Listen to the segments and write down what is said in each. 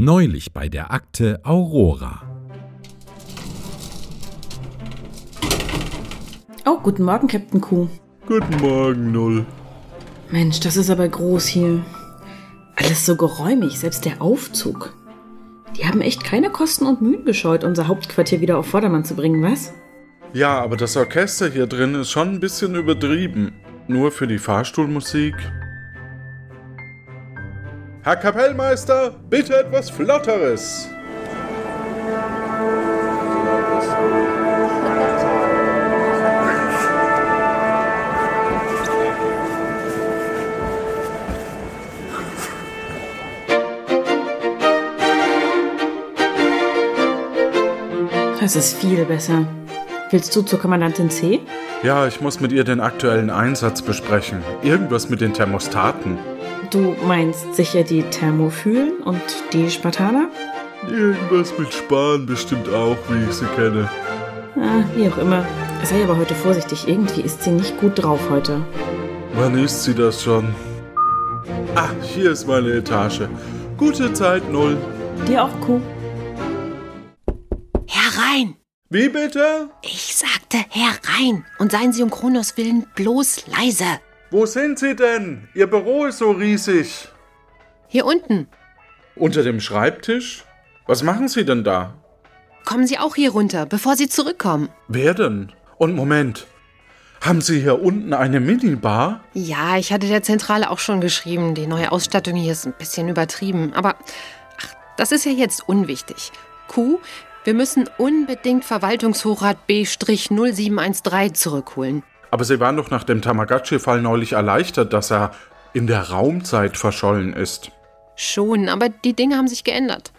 Neulich bei der Akte Aurora. Oh, guten Morgen, Captain Q. Guten Morgen, Null. Mensch, das ist aber groß hier. Alles so geräumig, selbst der Aufzug. Die haben echt keine Kosten und Mühen gescheut, unser Hauptquartier wieder auf Vordermann zu bringen, was? Ja, aber das Orchester hier drin ist schon ein bisschen übertrieben. Nur für die Fahrstuhlmusik. Herr Kapellmeister, bitte etwas Flotteres. Das ist viel besser. Willst du zur Kommandantin C? Ja, ich muss mit ihr den aktuellen Einsatz besprechen. Irgendwas mit den Thermostaten. Du meinst sicher die Thermophylen und die Spartaner? Irgendwas mit Sparen bestimmt auch, wie ich sie kenne. Ah, wie auch immer. Sei aber heute vorsichtig. Irgendwie ist sie nicht gut drauf heute. Wann ist sie das schon? Ah, hier ist meine Etage. Gute Zeit, Null. Dir auch, Kuh. Herein! Wie bitte? Ich sagte herein. Und seien Sie um Kronos willen bloß leise. Wo sind Sie denn? Ihr Büro ist so riesig. Hier unten. Unter dem Schreibtisch? Was machen Sie denn da? Kommen Sie auch hier runter, bevor Sie zurückkommen. Wer denn? Und Moment. Haben Sie hier unten eine Minibar? Ja, ich hatte der Zentrale auch schon geschrieben. Die neue Ausstattung hier ist ein bisschen übertrieben. Aber ach, das ist ja jetzt unwichtig. Q, wir müssen unbedingt Verwaltungshochrat B-0713 zurückholen. Aber Sie waren doch nach dem Tamagotchi-Fall neulich erleichtert, dass er in der Raumzeit verschollen ist. Schon, aber die Dinge haben sich geändert.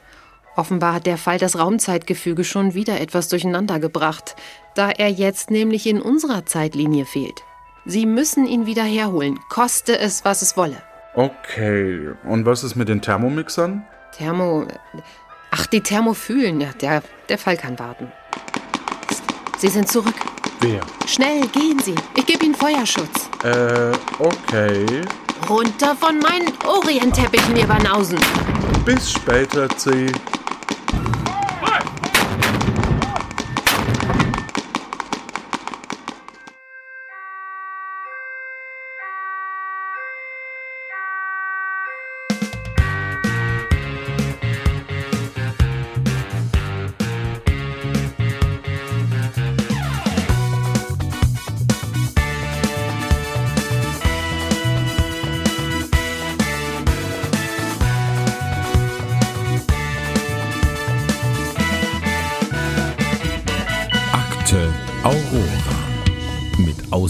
Offenbar hat der Fall das Raumzeitgefüge schon wieder etwas durcheinander gebracht, da er jetzt nämlich in unserer Zeitlinie fehlt. Sie müssen ihn wieder herholen, koste es, was es wolle. Okay, und was ist mit den Thermomixern? Thermo. Ach, die Thermophylen, ja, der, der Fall kann warten. Sie sind zurück. Wer? Schnell, gehen Sie. Ich gebe Ihnen Feuerschutz. Äh, okay. Runter von meinen Orientteppichen, ihr Banausen. Bis später, C.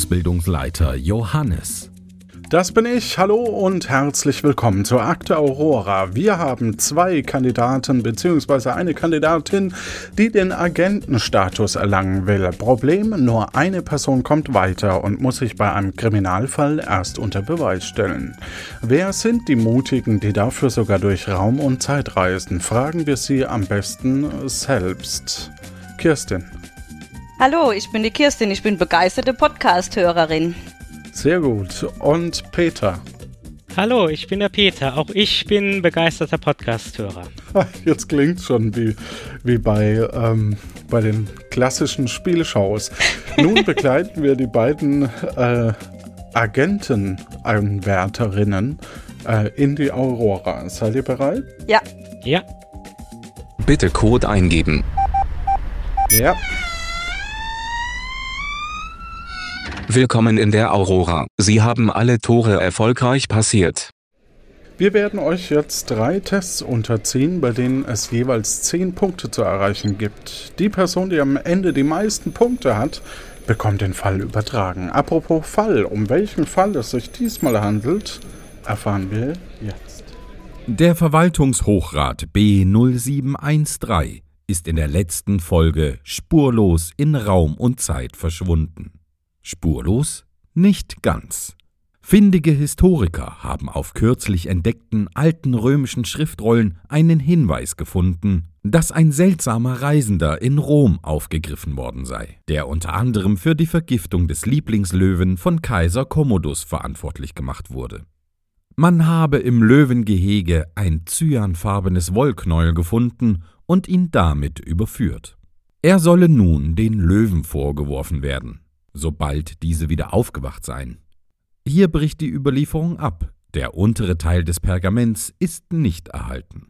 Ausbildungsleiter Johannes. Das bin ich. Hallo und herzlich willkommen zur Akte Aurora. Wir haben zwei Kandidaten bzw. eine Kandidatin, die den Agentenstatus erlangen will. Problem, nur eine Person kommt weiter und muss sich bei einem Kriminalfall erst unter Beweis stellen. Wer sind die Mutigen, die dafür sogar durch Raum und Zeit reisen? Fragen wir sie am besten selbst. Kirstin. Hallo, ich bin die Kirstin, ich bin begeisterte Podcast-Hörerin. Sehr gut. Und Peter. Hallo, ich bin der Peter. Auch ich bin begeisterter Podcast-Hörer. Jetzt klingt schon wie, wie bei, ähm, bei den klassischen Spielshows. Nun begleiten wir die beiden äh, Agentenanwärterinnen äh, in die Aurora. Seid ihr bereit? Ja, Ja, Bitte Code eingeben. Ja. Willkommen in der Aurora. Sie haben alle Tore erfolgreich passiert. Wir werden euch jetzt drei Tests unterziehen, bei denen es jeweils zehn Punkte zu erreichen gibt. Die Person, die am Ende die meisten Punkte hat, bekommt den Fall übertragen. Apropos Fall, um welchen Fall es sich diesmal handelt, erfahren wir jetzt. Der Verwaltungshochrat B0713 ist in der letzten Folge spurlos in Raum und Zeit verschwunden. Spurlos? Nicht ganz. Findige Historiker haben auf kürzlich entdeckten alten römischen Schriftrollen einen Hinweis gefunden, dass ein seltsamer Reisender in Rom aufgegriffen worden sei, der unter anderem für die Vergiftung des Lieblingslöwen von Kaiser Commodus verantwortlich gemacht wurde. Man habe im Löwengehege ein cyanfarbenes Wollknäuel gefunden und ihn damit überführt. Er solle nun den Löwen vorgeworfen werden, sobald diese wieder aufgewacht seien. Hier bricht die Überlieferung ab, der untere Teil des Pergaments ist nicht erhalten.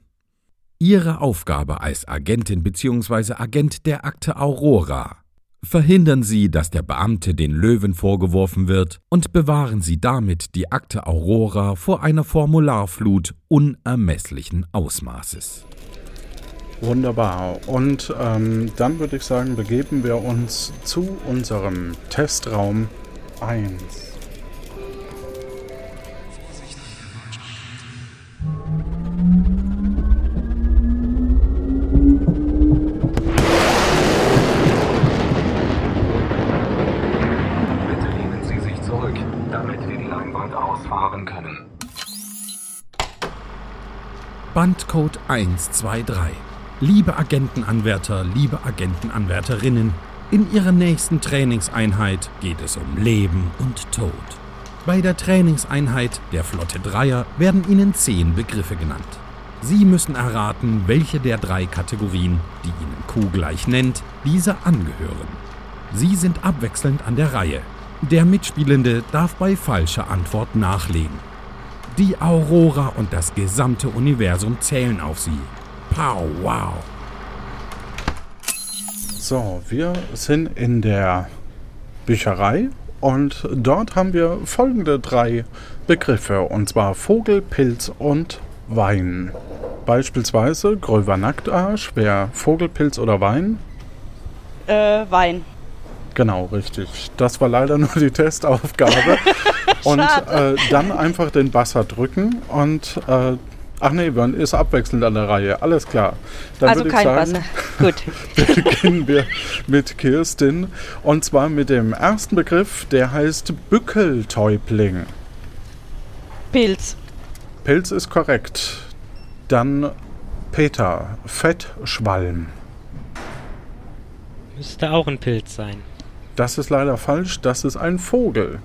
Ihre Aufgabe als Agentin bzw. Agent der Akte Aurora. Verhindern Sie, dass der Beamte den Löwen vorgeworfen wird und bewahren Sie damit die Akte Aurora vor einer Formularflut unermesslichen Ausmaßes. Wunderbar. Und ähm, dann würde ich sagen, begeben wir uns zu unserem Testraum 1. Bitte lehnen Sie sich zurück, damit wir die Leinwand ausfahren können. Bandcode 123. Liebe Agentenanwärter, liebe Agentenanwärterinnen, in Ihrer nächsten Trainingseinheit geht es um Leben und Tod. Bei der Trainingseinheit der Flotte Dreier werden Ihnen zehn Begriffe genannt. Sie müssen erraten, welche der drei Kategorien, die Ihnen Q gleich nennt, dieser angehören. Sie sind abwechselnd an der Reihe. Der Mitspielende darf bei falscher Antwort nachlegen. Die Aurora und das gesamte Universum zählen auf sie. Pow, wow. So, wir sind in der Bücherei und dort haben wir folgende drei Begriffe und zwar Vogel, Pilz und Wein. Beispielsweise Gröver Nacktarsch wäre Vogel, Pilz oder Wein. Äh, Wein. Genau, richtig. Das war leider nur die Testaufgabe. und äh, dann einfach den Basser drücken und äh, ach nee, man ist abwechselnd an der Reihe. Alles klar. Dann also kein sagen, Buzzer. Gut. beginnen wir mit Kirstin. Und zwar mit dem ersten Begriff, der heißt Bückeltäubling. Pilz. Pilz ist korrekt. Dann Peter, Fettschwalm. Müsste auch ein Pilz sein. Das ist leider falsch, das ist ein Vogel.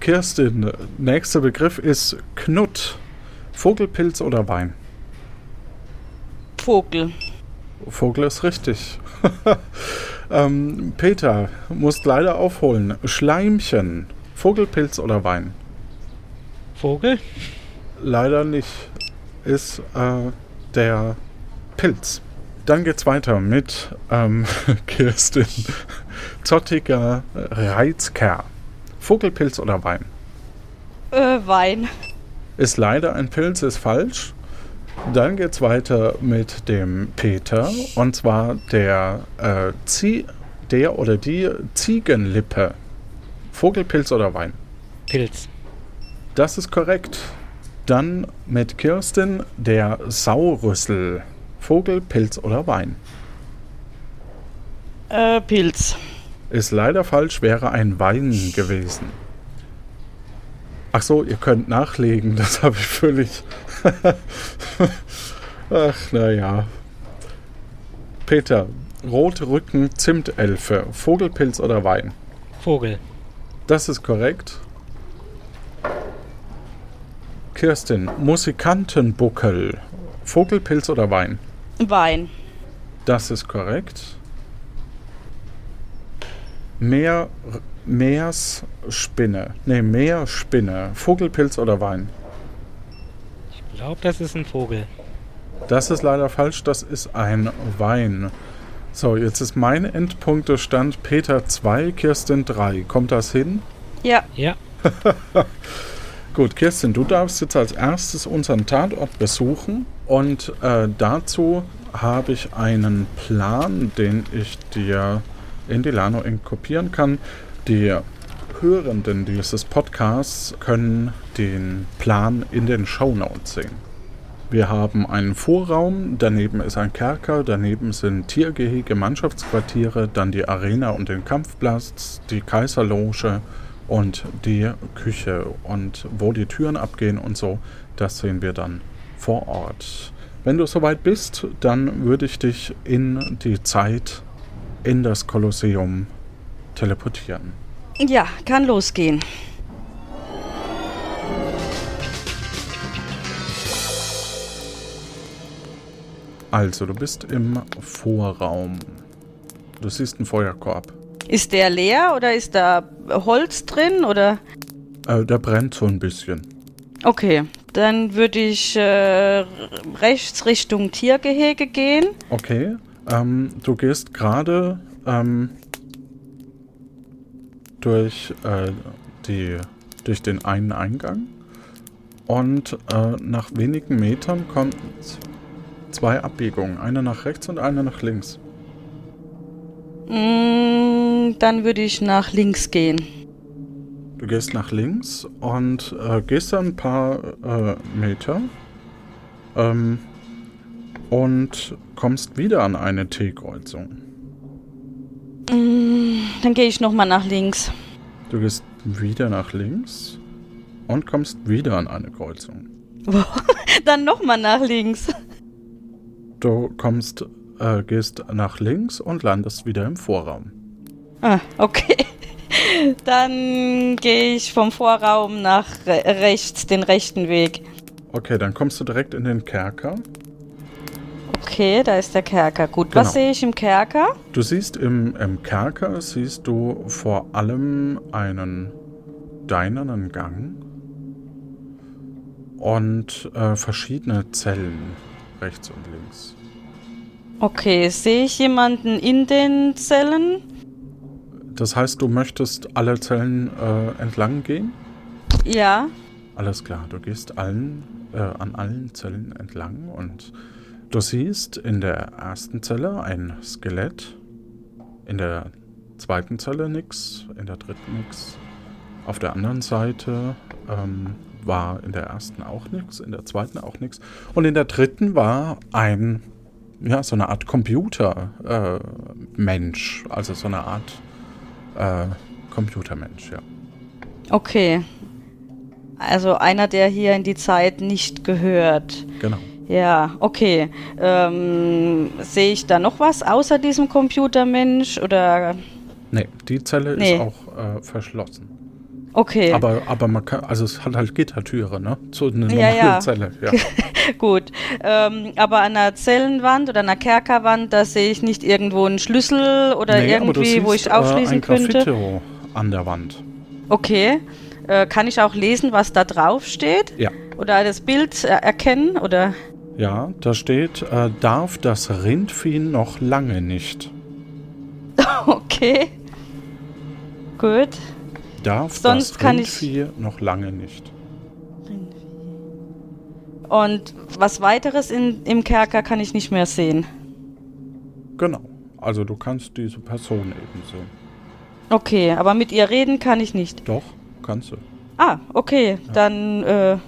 Kirstin, nächster Begriff ist Knut. Vogelpilz oder Wein? Vogel. Vogel ist richtig. ähm, Peter, musst leider aufholen. Schleimchen. Vogelpilz oder Wein? Vogel? Leider nicht. Ist äh, der Pilz. Dann geht's weiter mit ähm, Kirstin. Zottiger Reizker. Vogelpilz oder Wein? Äh, Wein. Ist leider ein Pilz, ist falsch. Dann geht's weiter mit dem Peter. Und zwar der, äh, Zie der oder die Ziegenlippe. Vogelpilz oder Wein? Pilz. Das ist korrekt. Dann mit Kirstin der Saurüssel. Vogel, Pilz oder Wein? Äh, Pilz. Ist leider falsch, wäre ein Wein gewesen. Ach so, ihr könnt nachlegen, das habe ich völlig. Ach, naja. Peter, rote Rücken, Zimtelfe, Vogelpilz oder Wein? Vogel. Das ist korrekt. Kirstin, Musikantenbuckel, Vogelpilz oder Wein? Wein. Das ist korrekt. Meer, Meersspinne. Ne, Meerspinne. Vogelpilz oder Wein? Ich glaube, das ist ein Vogel. Das ist leider falsch, das ist ein Wein. So, jetzt ist mein Endpunktestand Peter 2, Kirsten 3. Kommt das hin? Ja. Ja. Gut, Kirsten, du darfst jetzt als erstes unseren Tatort besuchen und äh, dazu habe ich einen Plan, den ich dir in die Lano Inc. kopieren kann. Die Hörenden dieses Podcasts können den Plan in den Shownotes sehen. Wir haben einen Vorraum, daneben ist ein Kerker, daneben sind Tiergehege, Mannschaftsquartiere, dann die Arena und den Kampfplatz, die Kaiserloge und die Küche. Und wo die Türen abgehen und so, das sehen wir dann vor Ort. Wenn du soweit bist, dann würde ich dich in die Zeit, in das Kolosseum teleportieren. Ja, kann losgehen. Also, du bist im Vorraum. Du siehst einen Feuerkorb. Ist der leer oder ist da Holz drin oder? Äh, der brennt so ein bisschen. Okay, dann würde ich äh, rechts Richtung Tiergehege gehen. Okay, ähm, du gehst gerade ähm, durch, äh, die, durch den einen Eingang und äh, nach wenigen Metern kommen zwei Abbiegungen. Eine nach rechts und eine nach links. Mm, dann würde ich nach links gehen. Du gehst nach links und äh, gehst dann ein paar äh, Meter ähm, und kommst wieder an eine T-Kreuzung. Dann gehe ich nochmal nach links. Du gehst wieder nach links und kommst wieder an eine Kreuzung. dann nochmal nach links. Du kommst, äh, gehst nach links und landest wieder im Vorraum. Ah, okay. Dann gehe ich vom Vorraum nach re rechts, den rechten Weg. Okay, dann kommst du direkt in den Kerker. Okay, da ist der Kerker. Gut, Genau. was sehe ich im Kerker? Du siehst im, im Kerker, siehst du vor allem einen steinernen Gang und äh, verschiedene Zellen rechts und links. Okay, sehe ich jemanden in den Zellen? Das heißt, du möchtest alle Zellen äh, entlang gehen? Ja. Alles klar, du gehst allen, äh, an allen Zellen entlang und du siehst in der ersten Zelle ein Skelett, in der zweiten Zelle nix, in der dritten nix. Auf der anderen Seite ähm, war in der ersten auch nix, in der zweiten auch nix. Und in der dritten war ein, ja, so eine Art Computermensch, äh, Mensch. also so eine Art äh, Computermensch, ja. Okay. Also einer, der hier in die Zeit nicht gehört. Genau. Ja, okay. Ähm, sehe ich da noch was außer diesem Computermensch oder? Nee, die Zelle Nee. ist auch äh, verschlossen. Okay. Aber, aber man kann, also es hat halt Gittertüre, ne? So eine normale Ja, ja. Zelle, ja. Gut. Ähm, aber an einer Zellenwand oder einer Kerkerwand, da sehe ich nicht irgendwo einen Schlüssel oder Nee, irgendwie, wo siehst, ich aufschließen äh, ein könnte. Graffito an der Wand. Okay. Äh, kann ich auch lesen, was da drauf steht? Ja. Oder das Bild äh, erkennen? Oder? Ja, da steht, äh, darf das Rindvieh noch lange nicht. Okay. Gut. Darf Sonst das kann ich- Rindvieh noch lange nicht. Und was weiteres in, im Kerker kann ich nicht mehr sehen. Genau. Also du kannst diese Person eben sehen. Okay, aber mit ihr reden kann ich nicht. Doch, kannst du. Ah, okay. Dann, äh,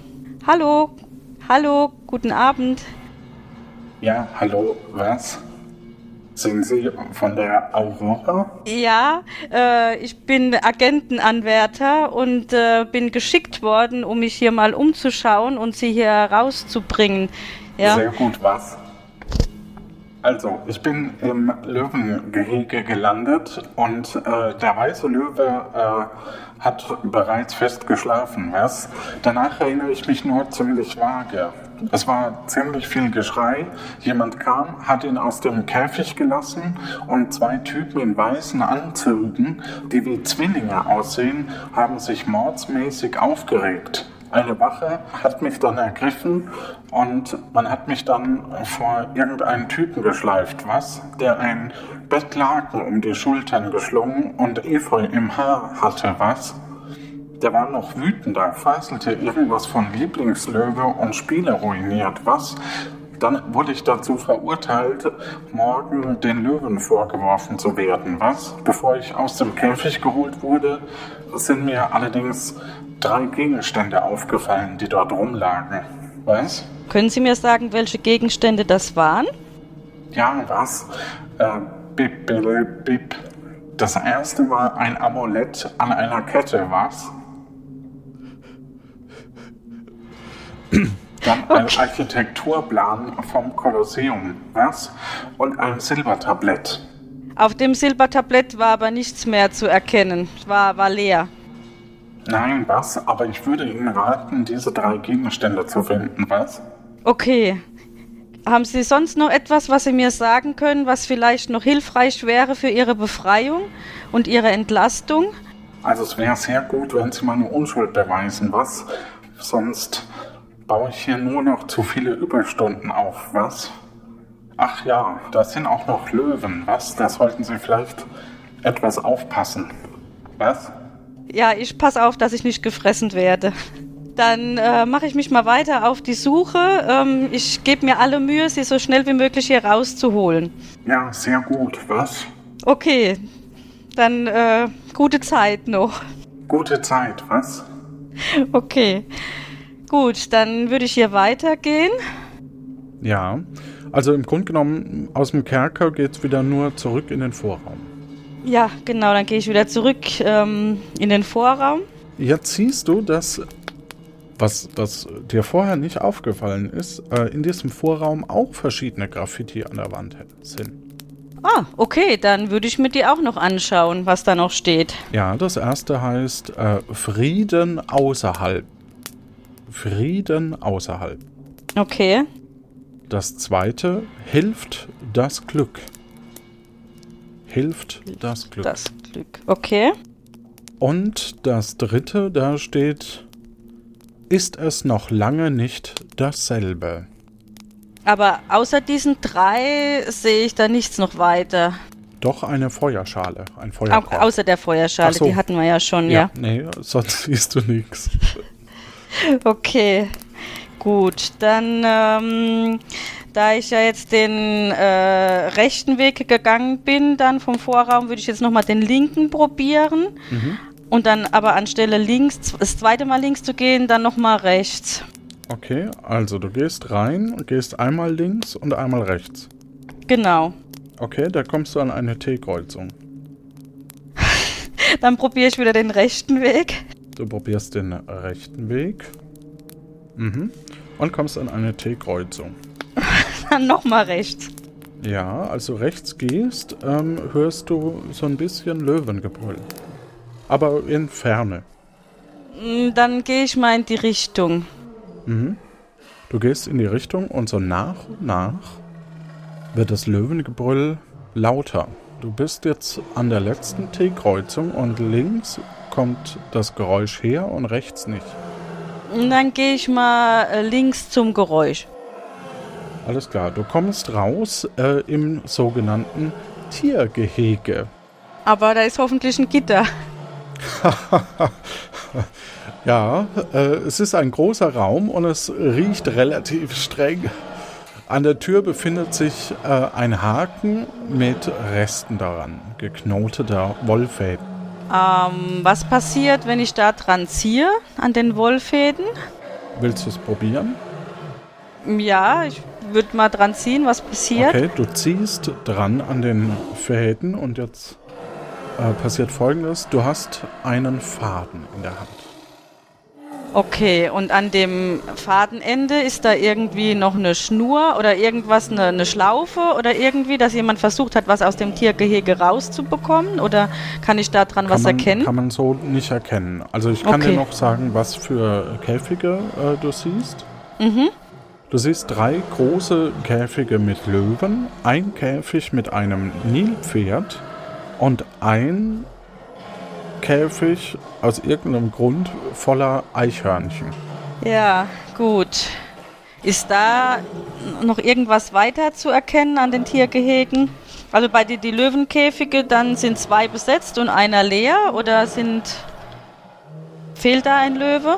hallo. Hallo, guten Abend. Ja, hallo, was? Sind Sie von der Aurora? Ja, äh, ich bin Agentenanwärter und äh, bin geschickt worden, um mich hier mal umzuschauen und sie hier rauszubringen. Ja. Sehr gut, was? Also, ich bin im Löwengehege gelandet und äh, der weiße Löwe äh, hat bereits fest geschlafen, was? Danach erinnere ich mich nur ziemlich vage. Es war ziemlich viel Geschrei. Jemand kam, hat ihn aus dem Käfig gelassen und zwei Typen in weißen Anzügen, die wie Zwillinge aussehen, haben sich mordsmäßig aufgeregt. Eine Wache hat mich dann ergriffen und man hat mich dann vor irgendeinen Typen geschleift, was? Der ein Bettlaken um die Schultern geschlungen und Efeu im Haar hatte, was? Der war noch wütender, faselte irgendwas von Lieblingslöwe und Spiele ruiniert, was? Dann wurde ich dazu verurteilt, morgen den Löwen vorgeworfen zu werden, was? Bevor ich aus dem Käfig geholt wurde, sind mir allerdings drei Gegenstände aufgefallen, die dort rumlagen. Was? Können Sie mir sagen, welche Gegenstände das waren? Ja, was? Äh, bip, bip, bip. Das erste war ein Amulett an einer Kette, was? Dann ein Architekturplan vom Kolosseum, was? Und ein Silbertablett. Auf dem Silbertablett war aber nichts mehr zu erkennen. War, war leer. Nein, was? Aber ich würde Ihnen raten, diese drei Gegenstände zu finden, was? Okay. Haben Sie sonst noch etwas, was Sie mir sagen können, was vielleicht noch hilfreich wäre für Ihre Befreiung und Ihre Entlastung? Also es wäre sehr gut, wenn Sie meine Unschuld beweisen, was? Sonst baue ich hier nur noch zu viele Überstunden auf, was? Ach ja, da sind auch noch Löwen, was? Da sollten Sie vielleicht etwas aufpassen. Was? Ja, ich passe auf, dass ich nicht gefressen werde. Dann äh, mache ich mich mal weiter auf die Suche. Ähm, ich gebe mir alle Mühe, sie so schnell wie möglich hier rauszuholen. Ja, sehr gut, was? Okay, dann äh, gute Zeit noch. Gute Zeit, was? Okay. Gut, dann würde ich hier weitergehen. Ja, also im Grunde genommen aus dem Kerker geht es wieder nur zurück in den Vorraum. Ja, genau, dann gehe ich wieder zurück ähm, in den Vorraum. Jetzt siehst du, dass, was, was dir vorher nicht aufgefallen ist, äh, in diesem Vorraum auch verschiedene Graffiti an der Wand sind. Ah, okay, dann würde ich mir die auch noch anschauen, was da noch steht. Ja, das erste heißt äh, Frieden außerhalb. Frieden außerhalb. Okay. Das zweite hilft das Glück. Hilft das Glück. Das Glück. Okay. Und das dritte, da steht, ist es noch lange nicht dasselbe. Aber außer diesen drei sehe ich da nichts noch weiter. Doch eine Feuerschale, ein Au Feuerkorb. außer der Feuerschale, so. die hatten wir ja schon, ja. ja, nee, sonst siehst du nichts. Okay, gut. Dann, ähm, da ich ja jetzt den äh, rechten Weg gegangen bin, dann vom Vorraum, würde ich jetzt nochmal den linken probieren. Und dann aber anstelle links, das zweite Mal links zu gehen, dann nochmal rechts. Okay, also du gehst rein und gehst einmal links und einmal rechts. Genau. Okay, da kommst du an eine T-Kreuzung. Dann probiere ich wieder den rechten Weg. Du probierst den rechten Weg. Mhm. Und kommst an eine T-Kreuzung. Dann nochmal rechts. Ja, als du rechts gehst, ähm, hörst du so ein bisschen Löwengebrüll. Aber in Ferne. Mm, Dann gehe ich mal in die Richtung. Mhm. Du gehst in die Richtung und so nach und nach wird das Löwengebrüll lauter. Du bist jetzt an der letzten T-Kreuzung und links kommt das Geräusch her und rechts nicht. Und Dann gehe ich mal äh, links zum Geräusch. Alles klar, du kommst raus äh, im sogenannten Tiergehege. Aber da ist hoffentlich ein Gitter. Ja, äh, es ist ein großer Raum und es riecht relativ streng. An der Tür befindet sich äh, ein Haken mit Resten daran, geknoteter Wollfäden. Ähm, was passiert, wenn ich da dran ziehe, an den Wollfäden? Willst du es probieren? Ja, ich würde mal dran ziehen, was passiert. Okay, du ziehst dran an den Fäden und jetzt äh, passiert folgendes. Du hast einen Faden in der Hand. Okay, und an dem Fadenende ist da irgendwie noch eine Schnur oder irgendwas, eine, eine Schlaufe oder irgendwie, dass jemand versucht hat, was aus dem Tiergehege rauszubekommen? Oder kann ich da dran was kann man, erkennen? Kann man so nicht erkennen. Also ich kann Okay. dir noch sagen, was für Käfige äh, du siehst. Mhm. Du siehst drei große Käfige mit Löwen, ein Käfig mit einem Nilpferd und ein Käfig aus irgendeinem Grund voller Eichhörnchen. Ja, gut. Ist da noch irgendwas weiter zu erkennen an den Tiergehegen? Also bei den die Löwenkäfige, dann sind zwei besetzt und einer leer oder sind fehlt da ein Löwe?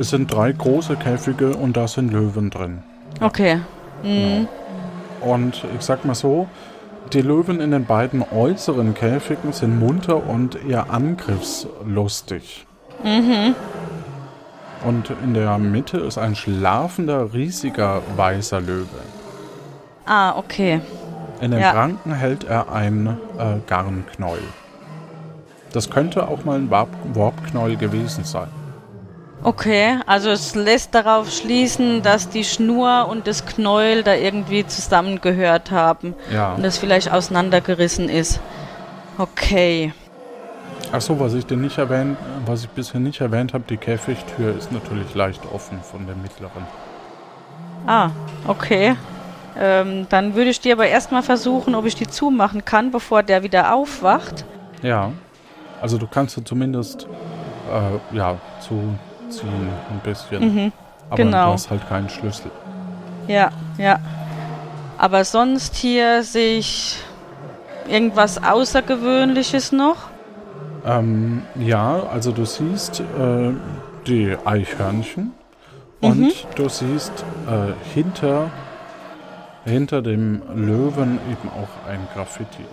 Es sind drei große Käfige und da sind Löwen drin. Okay. Mhm. Und ich sag mal so, die Löwen in den beiden äußeren Käfigen sind munter und eher angriffslustig. Und in der Mitte ist ein schlafender, riesiger weißer Löwe. Ah, okay. In den Ja. Pranken hält er ein äh, Garnknäuel. Das könnte auch mal ein Warp Warpknäuel gewesen sein. Okay, also es lässt darauf schließen, dass die Schnur und das Knäuel da irgendwie zusammengehört haben Ja. und es vielleicht auseinandergerissen ist. Okay. Achso, was ich dir nicht erwähnt, was ich bisher nicht erwähnt habe, die Käfigtür ist natürlich leicht offen von der mittleren. Ah, okay. Ähm, dann würde ich dir aber erstmal versuchen, ob ich die zumachen kann, bevor der wieder aufwacht. Ja. Also du kannst du zumindest äh, ja, zuziehen ein bisschen. Mhm, aber genau. du hast halt keinen Schlüssel. Ja, ja. Aber sonst hier sehe ich irgendwas Außergewöhnliches noch. Ähm, ja, also du siehst äh, die Eichhörnchen und Mhm. du siehst äh, hinter, hinter dem Löwen eben auch ein Graffiti.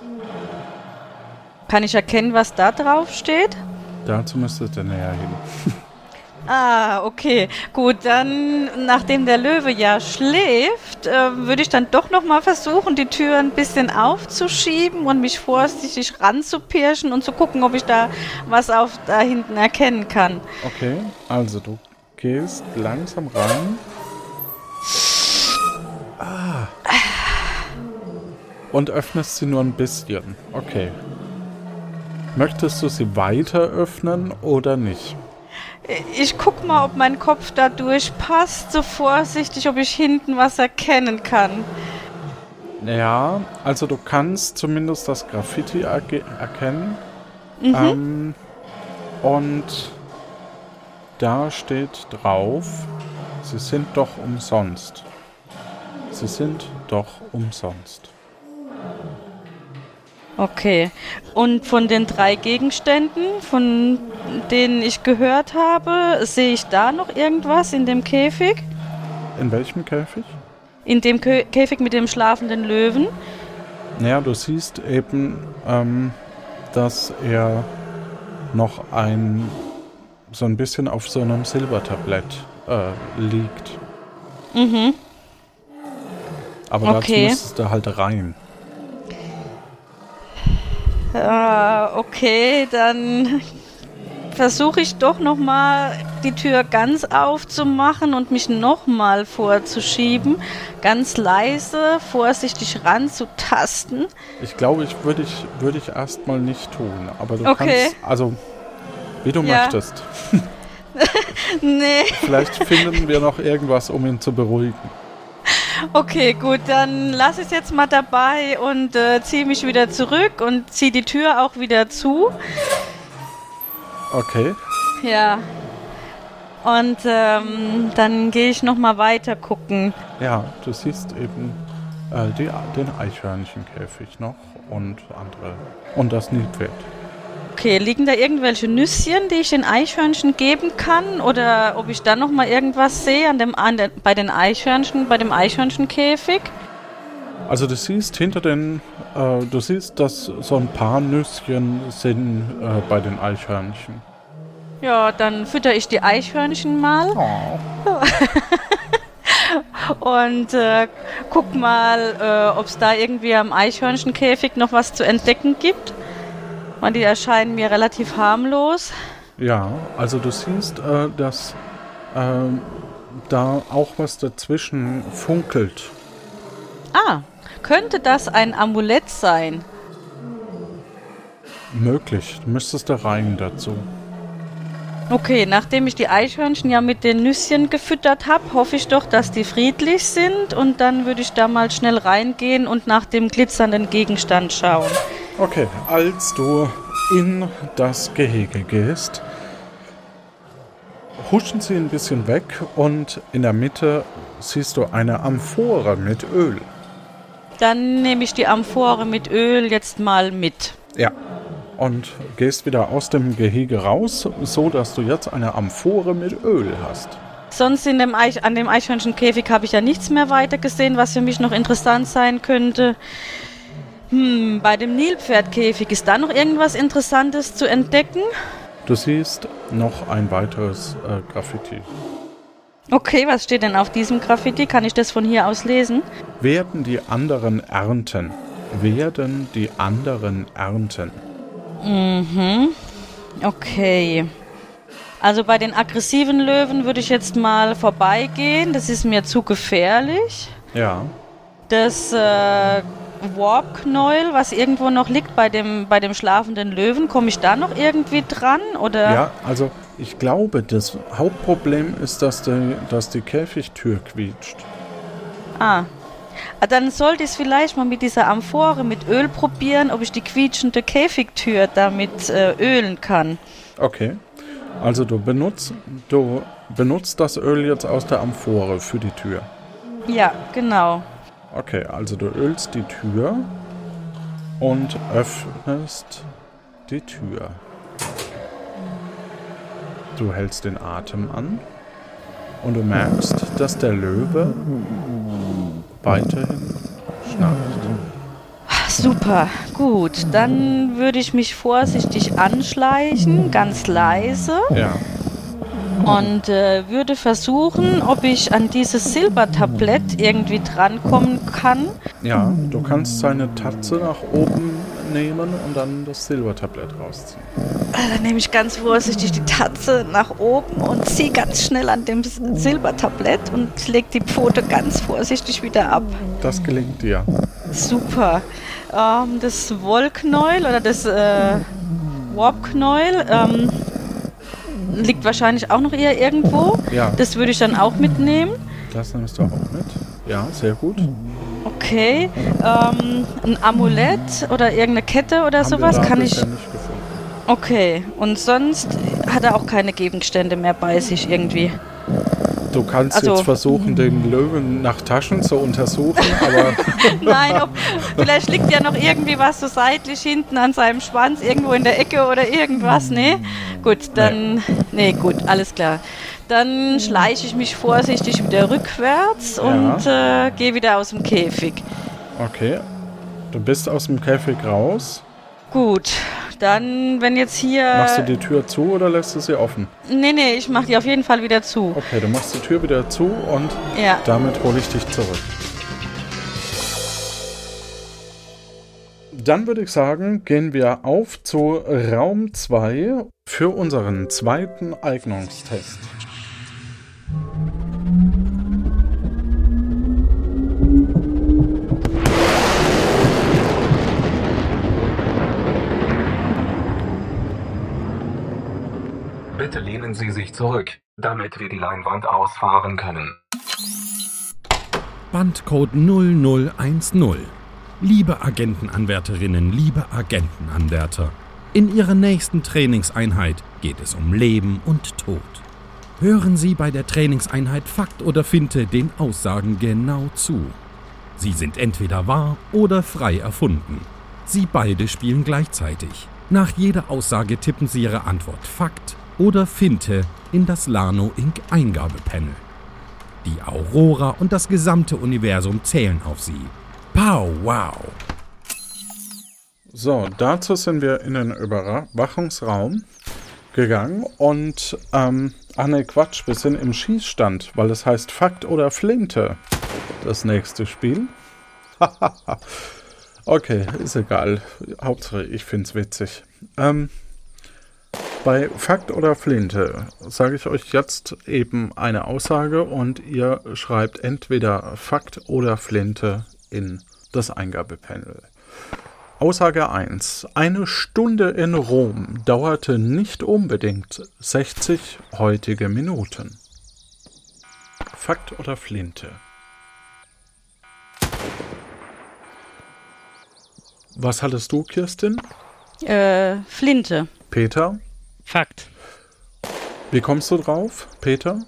Kann ich erkennen, was da drauf steht? Dazu müsstest du näher hin. Ah, okay. Gut, dann, nachdem der Löwe ja schläft, äh, würde ich dann doch nochmal versuchen, die Tür ein bisschen aufzuschieben und mich vorsichtig ranzupirschen und zu gucken, ob ich da was auf da hinten erkennen kann. Okay, also du gehst langsam rein. Ah. Und öffnest sie nur ein bisschen. Okay. Möchtest du sie weiter öffnen oder nicht? Ich guck mal, ob mein Kopf da durchpasst, so vorsichtig, ob ich hinten was erkennen kann. Ja, also du kannst zumindest das Graffiti erge- erkennen. Ähm, und da steht drauf, sie sind doch umsonst. Sie sind doch umsonst. Okay. Und von den drei Gegenständen, von denen ich gehört habe, sehe ich da noch irgendwas in dem Käfig? In welchem Käfig? In dem Kö Käfig mit dem schlafenden Löwen? Naja, du siehst eben, ähm, dass er noch ein so ein bisschen auf so einem Silbertablett äh, liegt. Mhm. Aber Okay. dazu müsstest du halt rein. Ah, okay, dann versuche ich doch noch mal die Tür ganz aufzumachen und mich noch mal vorzuschieben, ganz leise, vorsichtig ranzutasten. Ich glaube, ich würde ich, würde ich erstmal nicht tun. Aber du Okay. kannst, also wie du Ja. möchtest. Nee, Vielleicht finden wir noch irgendwas, um ihn zu beruhigen. Okay, gut, dann lass es jetzt mal dabei und äh, ziehe mich wieder zurück und ziehe die Tür auch wieder zu. Okay. Ja. Und ähm, dann gehe ich noch mal weiter gucken. Ja, du siehst eben äh, die, den Eichhörnchenkäfig noch und andere. Und das Nilpferd. Okay, liegen da irgendwelche Nüsschen, die ich den Eichhörnchen geben kann? Oder ob ich da noch mal irgendwas sehe an dem, an den, bei den Eichhörnchen, bei dem Eichhörnchenkäfig? Also du siehst hinter den, äh, du siehst, dass so ein paar Nüsschen sind äh, bei den Eichhörnchen. Ja, dann fütter ich die Eichhörnchen mal und äh, guck mal, äh, ob es da irgendwie am Eichhörnchenkäfig noch was zu entdecken gibt. Weil die erscheinen mir relativ harmlos. Ja, also du siehst, äh, dass ähm, da auch was dazwischen funkelt. Ah, könnte das ein Amulett sein? Möglich. Du müsstest da rein dazu. Okay, nachdem ich die Eichhörnchen ja mit den Nüsschen gefüttert habe, hoffe ich doch, dass die friedlich sind und dann würde ich da mal schnell reingehen und nach dem glitzernden Gegenstand schauen. Okay, als du in das Gehege gehst, huschen sie ein bisschen weg und in der Mitte siehst du eine Amphore mit Öl. Dann nehme ich die Amphore mit Öl jetzt mal mit. Ja. Und gehst wieder aus dem Gehege raus, so dass du jetzt eine Amphore mit Öl hast. Sonst in dem Eich, an dem Eichhörnchenkäfig habe ich ja nichts mehr weiter gesehen, was für mich noch interessant sein könnte. Hm, bei dem Nilpferdkäfig ist da noch irgendwas Interessantes zu entdecken? Du siehst noch ein weiteres äh, Graffiti. Okay, was steht denn auf diesem Graffiti? Kann ich das von hier aus lesen? Werden die anderen ernten? Werden die anderen ernten? Mhm. Okay. Also bei den aggressiven Löwen würde ich jetzt mal vorbeigehen. Das ist mir zu gefährlich. Ja. Das äh, Warp-Knäuel, was irgendwo noch liegt bei dem, bei dem schlafenden Löwen, komme ich da noch irgendwie dran? Oder? Ja, also ich glaube, das Hauptproblem ist, dass die, dass die Käfigtür quietscht. Ah. Ah, Dann sollte ich es vielleicht mal mit dieser Amphore mit Öl probieren, ob ich die quietschende Käfigtür damit äh, ölen kann. Okay. Also du benutzt, du benutzt das Öl jetzt aus der Amphore für die Tür. Ja, genau. Okay, also du ölst die Tür und öffnest die Tür. Du hältst den Atem an und du merkst, dass der Löwe weiterhin schnarcht. Super, gut. Dann würde ich mich vorsichtig anschleichen, ganz leise, Ja, und äh, würde versuchen, ob ich an dieses Silbertablett irgendwie drankommen kann. ja, du kannst seine Tatze nach oben nehmen und dann das Silbertablett rausziehen. Äh, Dann nehme ich ganz vorsichtig die Tatze nach oben und ziehe ganz schnell an dem Silbertablett und lege die Pfote ganz vorsichtig wieder ab. Das gelingt dir. Super. Ähm, das Wollknäuel oder das äh, Warpknäuel ähm, liegt wahrscheinlich auch noch eher irgendwo. Ja, Das würde ich dann auch mitnehmen. das nimmst du auch mit. Ja, sehr gut. Okay. Ähm, ein Amulett oder irgendeine Kette oder Haben sowas kann ich. Okay. Und sonst hat er auch keine Gegenstände mehr bei sich irgendwie. Du kannst Also- jetzt versuchen, den Löwen nach Taschen zu untersuchen, aber Nein, ob, vielleicht liegt ja noch irgendwie was so seitlich hinten an seinem Schwanz, irgendwo in der Ecke oder irgendwas. Nee? Gut, dann. Nee, gut, alles klar. Dann schleiche ich mich vorsichtig wieder rückwärts und äh, gehe wieder aus dem Käfig. okay. Du bist aus dem Käfig raus. Gut, dann, wenn jetzt hier. Machst du die Tür zu oder lässt du sie offen? Nee, nee, ich mach die auf jeden Fall wieder zu. Okay, du machst die Tür wieder zu und Ja. damit hole ich dich zurück. Dann würde ich sagen, gehen wir auf zu Raum 2 für unseren zweiten Eignungstest. Bitte lehnen Sie sich zurück, damit wir die Leinwand ausfahren können. Bandcode 0010. Liebe Agentenanwärterinnen, liebe Agentenanwärter, in Ihrer nächsten Trainingseinheit geht es um Leben und Tod. Hören Sie bei der Trainingseinheit Fakt oder Finte den Aussagen genau zu. Sie sind entweder wahr oder frei erfunden. Sie beide spielen gleichzeitig. Nach jeder Aussage tippen Sie Ihre Antwort Fakt oder Finte in das Lano Inc. Eingabepanel. Die Aurora und das gesamte Universum zählen auf sie. Pow, wow. So, dazu sind wir in den Überwachungsraum gegangen und, ähm, ach ne, Quatsch, wir sind im Schießstand, weil das heißt Fakt oder Flinte. Das nächste Spiel. okay, ist egal. Hauptsache, ich find's witzig. Ähm, bei Fakt oder Flinte sage ich euch jetzt eben eine Aussage und ihr schreibt entweder Fakt oder Flinte in das Eingabepanel. Aussage 1. Eine Stunde in Rom dauerte nicht unbedingt 60 heutige Minuten. Fakt oder Flinte? Was hattest du, Kirstin? Äh, Flinte. Peter? Fakt. Wie kommst du drauf, Peter?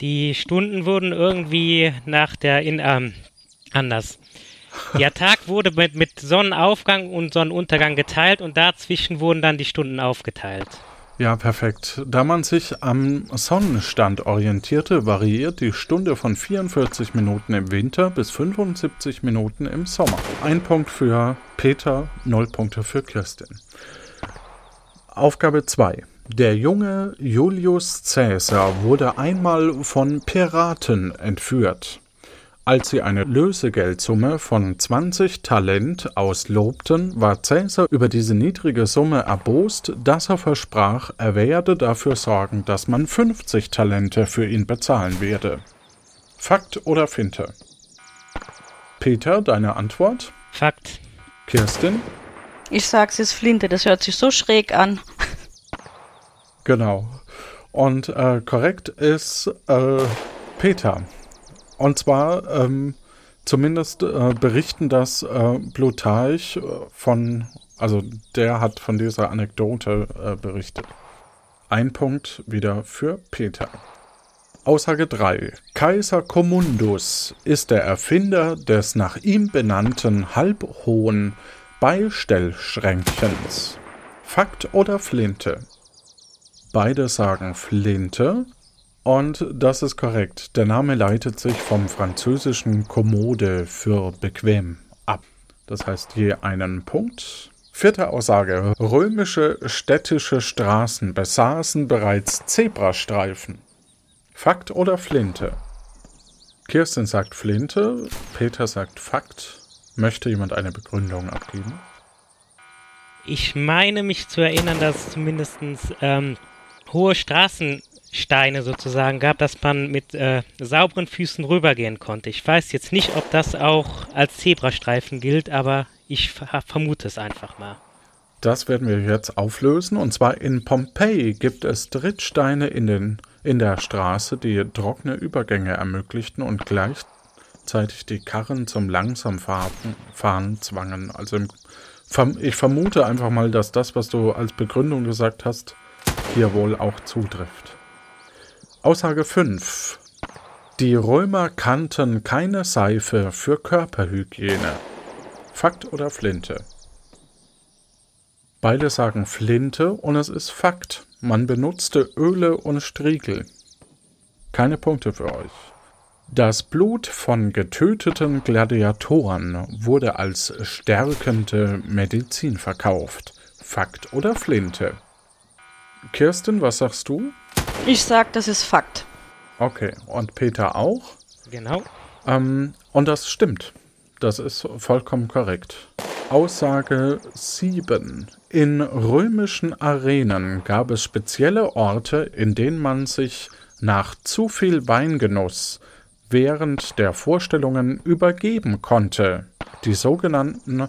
Die Stunden wurden irgendwie nach der in ähm, anders. Der Tag wurde mit, mit Sonnenaufgang und Sonnenuntergang geteilt und dazwischen wurden dann die Stunden aufgeteilt. Ja, perfekt. Da man sich am Sonnenstand orientierte, variiert die Stunde von 44 Minuten im Winter bis 75 Minuten im Sommer. Ein Punkt für Peter, null Punkte für Kirstin. Aufgabe 2. Der junge Julius Caesar wurde einmal von Piraten entführt. Als sie eine Lösegeldsumme von 20 Talent auslobten, war Caesar über diese niedrige Summe erbost, dass er versprach, er werde dafür sorgen, dass man 50 Talente für ihn bezahlen werde. Fakt oder Finte? Peter, deine Antwort? Fakt. Kirstin? Ich sag's jetzt Flinte, das hört sich so schräg an. Genau. Und äh, korrekt ist äh, Peter. Und zwar, ähm, Zumindest äh, berichten das äh, Plutarch äh, von, also der hat von dieser Anekdote äh, berichtet. Ein Punkt wieder für Peter. Aussage 3. Kaiser Commundus ist der Erfinder des nach ihm benannten halbhohen Beistellschränkchens. Fakt oder Flinte? Beide sagen Flinte und das ist korrekt. Der Name leitet sich vom französischen Kommode für bequem ab. Das heißt je einen Punkt. Vierte Aussage. Römische städtische Straßen besaßen bereits Zebrastreifen. Fakt oder Flinte? Kirsten sagt Flinte, Peter sagt Fakt. Möchte jemand eine Begründung abgeben? Ich meine mich zu erinnern, dass es zumindest ähm, hohe Straßensteine sozusagen gab, dass man mit äh, sauberen Füßen rübergehen konnte. Ich weiß jetzt nicht, ob das auch als Zebrastreifen gilt, aber ich vermute es einfach mal. Das werden wir jetzt auflösen. Und zwar in Pompeji gibt es Trittsteine in, den, in der Straße, die trockene Übergänge ermöglichten und gleichzeitig die Karren zum langsam Fahren zwangen. Also ich vermute einfach mal, dass das, was du als Begründung gesagt hast, hier wohl auch zutrifft. Aussage 5. Die Römer kannten keine Seife für Körperhygiene. Fakt oder Flinte? Beide sagen Flinte und es ist Fakt. Man benutzte Öle und Striegel. Keine Punkte für euch. Das Blut von getöteten Gladiatoren wurde als stärkende Medizin verkauft. Fakt oder Flinte? Kirsten, was sagst du? Ich sag, das ist Fakt. Okay, und Peter auch? Genau. Ähm, und das stimmt. Das ist vollkommen korrekt. Aussage 7. In römischen Arenen gab es spezielle Orte, in denen man sich nach zu viel Weingenuss während der Vorstellungen übergeben konnte. Die sogenannten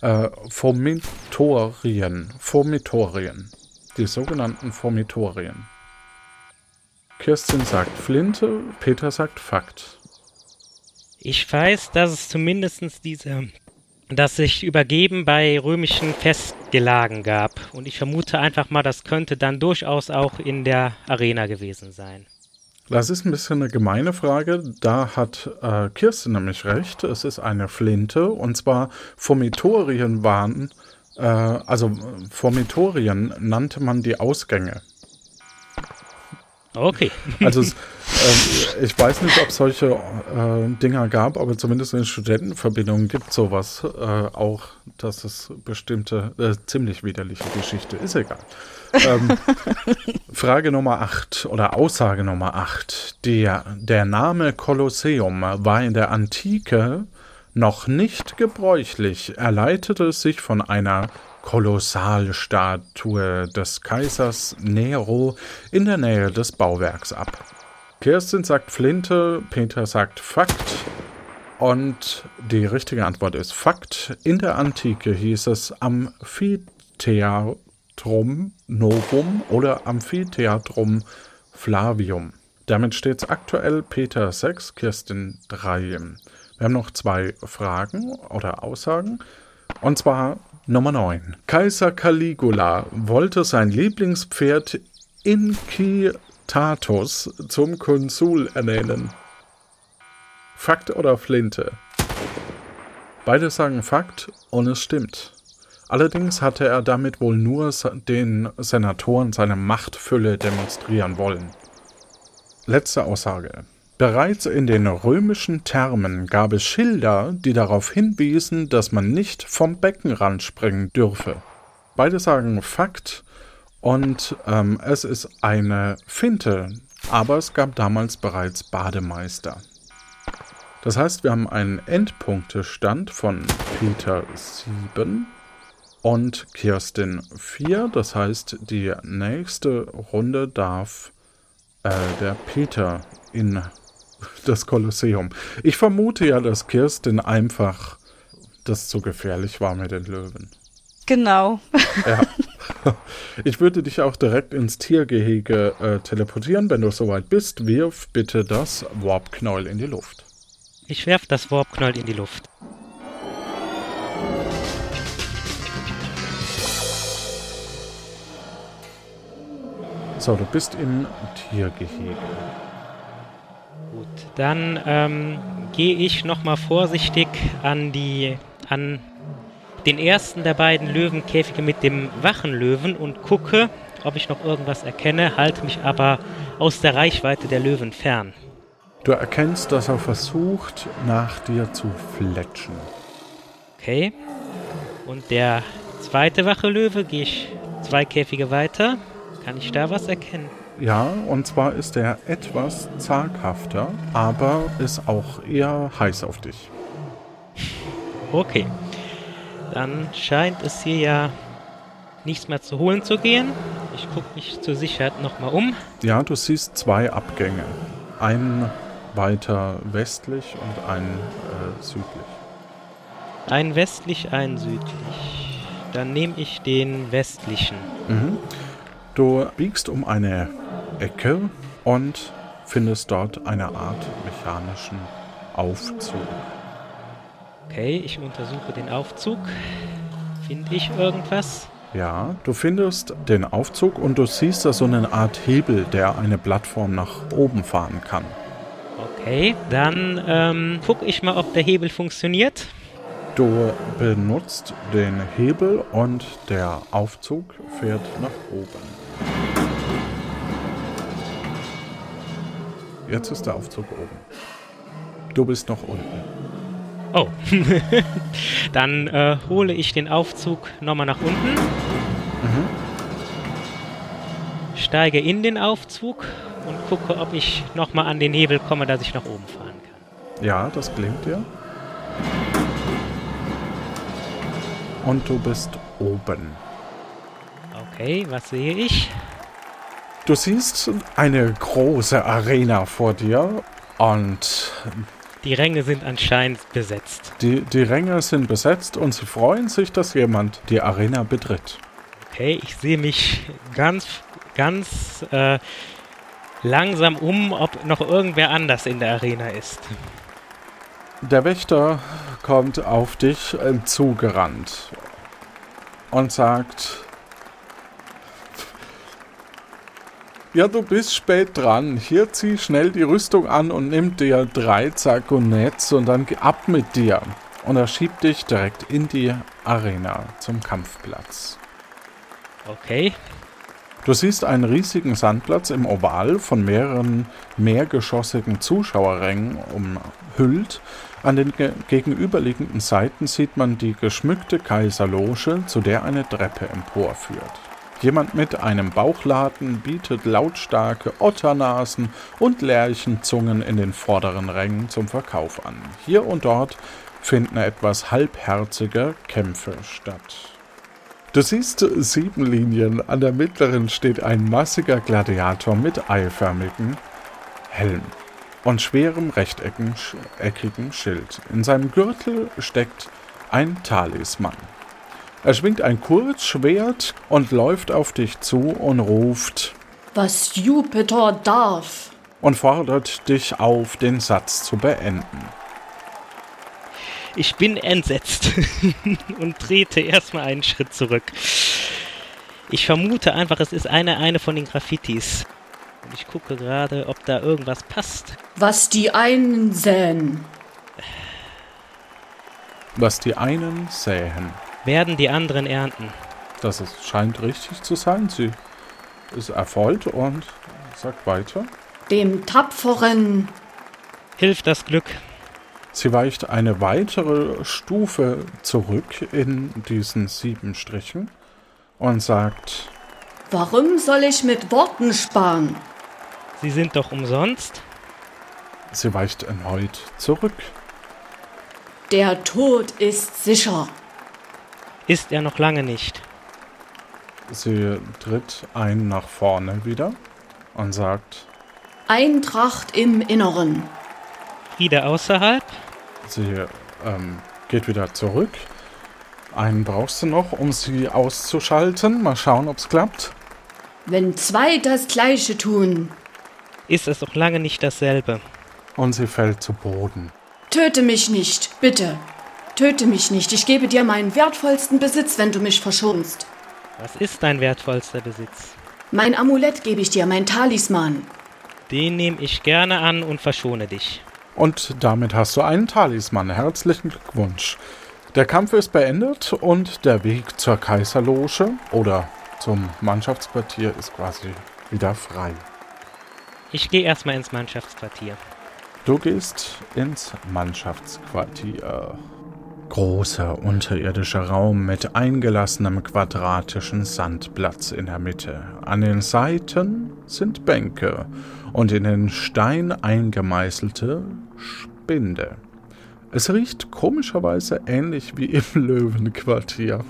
äh, Fomitorien. Fomitorien. Die sogenannten Fomitorien. Kirsten sagt Flinte, Peter sagt Fakt. Ich weiß, dass es zumindest diese, dass sich Übergeben bei römischen Festgelagen gab. Und ich vermute einfach mal, das könnte dann durchaus auch in der Arena gewesen sein. Das ist ein bisschen eine gemeine Frage. Da hat äh, Kirsten nämlich recht. Es ist eine Flinte. Und zwar Fomitorien waren äh, also Formitorien nannte man die Ausgänge. Okay. Also äh, ich weiß nicht, ob es solche äh, Dinger gab, aber zumindest in Studentenverbindungen gibt es sowas äh, auch, dass es bestimmte, äh, ziemlich widerliche Geschichte, ist egal. ähm, Frage Nummer 8 oder Aussage Nummer 8. Der, der Name Kolosseum war in der Antike noch nicht gebräuchlich, er leitete sich von einer Kolossalstatue des Kaisers Nero in der Nähe des Bauwerks ab. Kirsten sagt Flinte, Peter sagt Fakt. Und die richtige Antwort ist Fakt. In der Antike hieß es Amphitheatrum Novum oder Amphitheatrum Flavium. Damit steht es aktuell Peter 6, Kirsten 3. Wir haben noch zwei Fragen oder Aussagen. Und zwar Nummer 9. Kaiser Caligula wollte sein Lieblingspferd Inquitatus zum Konsul ernennen. Fakt oder Flinte? Beide sagen Fakt und es stimmt. Allerdings hatte er damit wohl nur den Senatoren seine Machtfülle demonstrieren wollen. Letzte Aussage. Bereits in den römischen Thermen gab es Schilder, die darauf hinwiesen, dass man nicht vom Beckenrand springen dürfe. Beide sagen Fakt und ähm, es ist eine Finte, aber es gab damals bereits Bademeister. Das heißt, wir haben einen Endpunktestand von Peter 7 und Kirstin 4. Das heißt, die nächste Runde darf äh, der Peter in das Kolosseum. Ich vermute ja, dass Kirsten einfach das zu gefährlich war mit den Löwen. Genau. Ja. Ich würde dich auch direkt ins Tiergehege äh, teleportieren. Wenn du soweit bist, wirf bitte das Warp-Knäuel in die Luft. Ich werfe das Warpknoll in die Luft. So, du bist im Tiergehege. Gut, dann ähm, gehe ich nochmal vorsichtig an die an den ersten der beiden Löwenkäfige mit dem Wachenlöwen und gucke, ob ich noch irgendwas erkenne, halte mich aber aus der Reichweite der Löwen fern. Du erkennst, dass er versucht, nach dir zu fletschen. Okay. Und der zweite Wachelöwe gehe ich zwei Käfige weiter. Kann ich da was erkennen? Ja, und zwar ist er etwas zaghafter, aber ist auch eher heiß auf dich. Okay. Dann scheint es hier ja nichts mehr zu holen zu gehen. Ich gucke mich zur Sicherheit nochmal um. Ja, du siehst zwei Abgänge. Einen weiter westlich und einen äh, südlich. Ein westlich, ein südlich. Dann nehme ich den westlichen. Mhm. Du biegst um eine Ecke und findest dort eine Art mechanischen Aufzug. Okay, ich untersuche den Aufzug. Finde ich irgendwas? Ja, du findest den Aufzug und du siehst da so eine Art Hebel, der eine Plattform nach oben fahren kann. Okay, dann ähm, gucke ich mal, ob der Hebel funktioniert. Du benutzt den Hebel und der Aufzug fährt nach oben. Jetzt ist der Aufzug oben. Du bist noch unten. Oh. Dann äh, hole ich den Aufzug nochmal nach unten. Mhm. Steige in den Aufzug und gucke, ob ich nochmal an den Hebel komme, dass ich nach oben fahren kann. Ja, das gelingt dir. Und du bist oben. Okay, was sehe ich? Du siehst eine große Arena vor dir und Die Ränge sind anscheinend besetzt. die, die Ränge sind besetzt und sie freuen sich, dass jemand die Arena betritt. Okay, ich sehe mich ganz, ganz äh, langsam um, ob noch irgendwer anders in der Arena ist. Der Wächter kommt auf dich äh, zugerannt und sagt, ja, du bist spät dran. Hier zieh schnell die Rüstung an und nimm dir drei Zagonets und dann geh ab mit dir. Und er schiebt dich direkt in die Arena zum Kampfplatz. Okay, Du siehst einen riesigen Sandplatz im Oval von mehreren mehrgeschossigen Zuschauerrängen umhüllt. An den ge gegenüberliegenden Seiten sieht man die geschmückte Kaiserloge, zu der eine Treppe emporführt. Jemand mit einem Bauchladen bietet lautstarke Otternasen und Lerchenzungen in den vorderen Rängen zum Verkauf an. Hier und dort finden etwas halbherzige Kämpfe statt. Du siehst sieben Linien. An der mittleren steht ein massiger Gladiator mit eiförmigem Helm und schwerem rechteckigen Schild. In seinem Gürtel steckt ein Talisman. Er schwingt ein Kurzschwert und läuft auf dich zu und ruft Was Jupiter darf. und fordert dich auf, den Satz zu beenden. ich bin entsetzt und trete erstmal einen Schritt zurück. Ich vermute einfach, es ist eine, eine von den Graffitis. Und ich gucke gerade, ob da irgendwas passt. Was die einen säen. Was die einen säen. Werden die anderen ernten. Das ist, scheint richtig zu sein. Sie ist erfolgt und sagt weiter. Dem Tapferen. Hilft das Glück. Sie weicht eine weitere Stufe zurück in diesen sieben Strichen und sagt, Warum soll ich mit Worten sparen? Sie sind doch umsonst. sie weicht erneut zurück. Der Tod ist sicher. Ist er noch lange nicht. Sie tritt ein nach vorne wieder und sagt, Eintracht im Inneren. Friede außerhalb. sie ähm, geht wieder zurück. Einen brauchst du noch, um sie auszuschalten. Mal schauen, ob es klappt. Wenn zwei das Gleiche tun. Ist es noch lange nicht dasselbe. Und sie fällt zu Boden. Töte mich nicht, bitte. Töte mich nicht. Ich gebe dir meinen wertvollsten Besitz, wenn du mich verschonst. Was ist dein wertvollster Besitz? Mein Amulett gebe ich dir, mein Talisman. Den nehme ich gerne an und verschone dich. Und damit hast du einen Talisman. Herzlichen Glückwunsch. Der Kampf ist beendet und der Weg zur Kaiserloge oder zum Mannschaftsquartier ist quasi wieder frei. Ich gehe erstmal ins Mannschaftsquartier. Du gehst ins Mannschaftsquartier. Großer unterirdischer Raum mit eingelassenem quadratischen Sandplatz in der Mitte. An den Seiten sind Bänke und in den Stein eingemeißelte Spinde. Es riecht komischerweise ähnlich wie im Löwenquartier.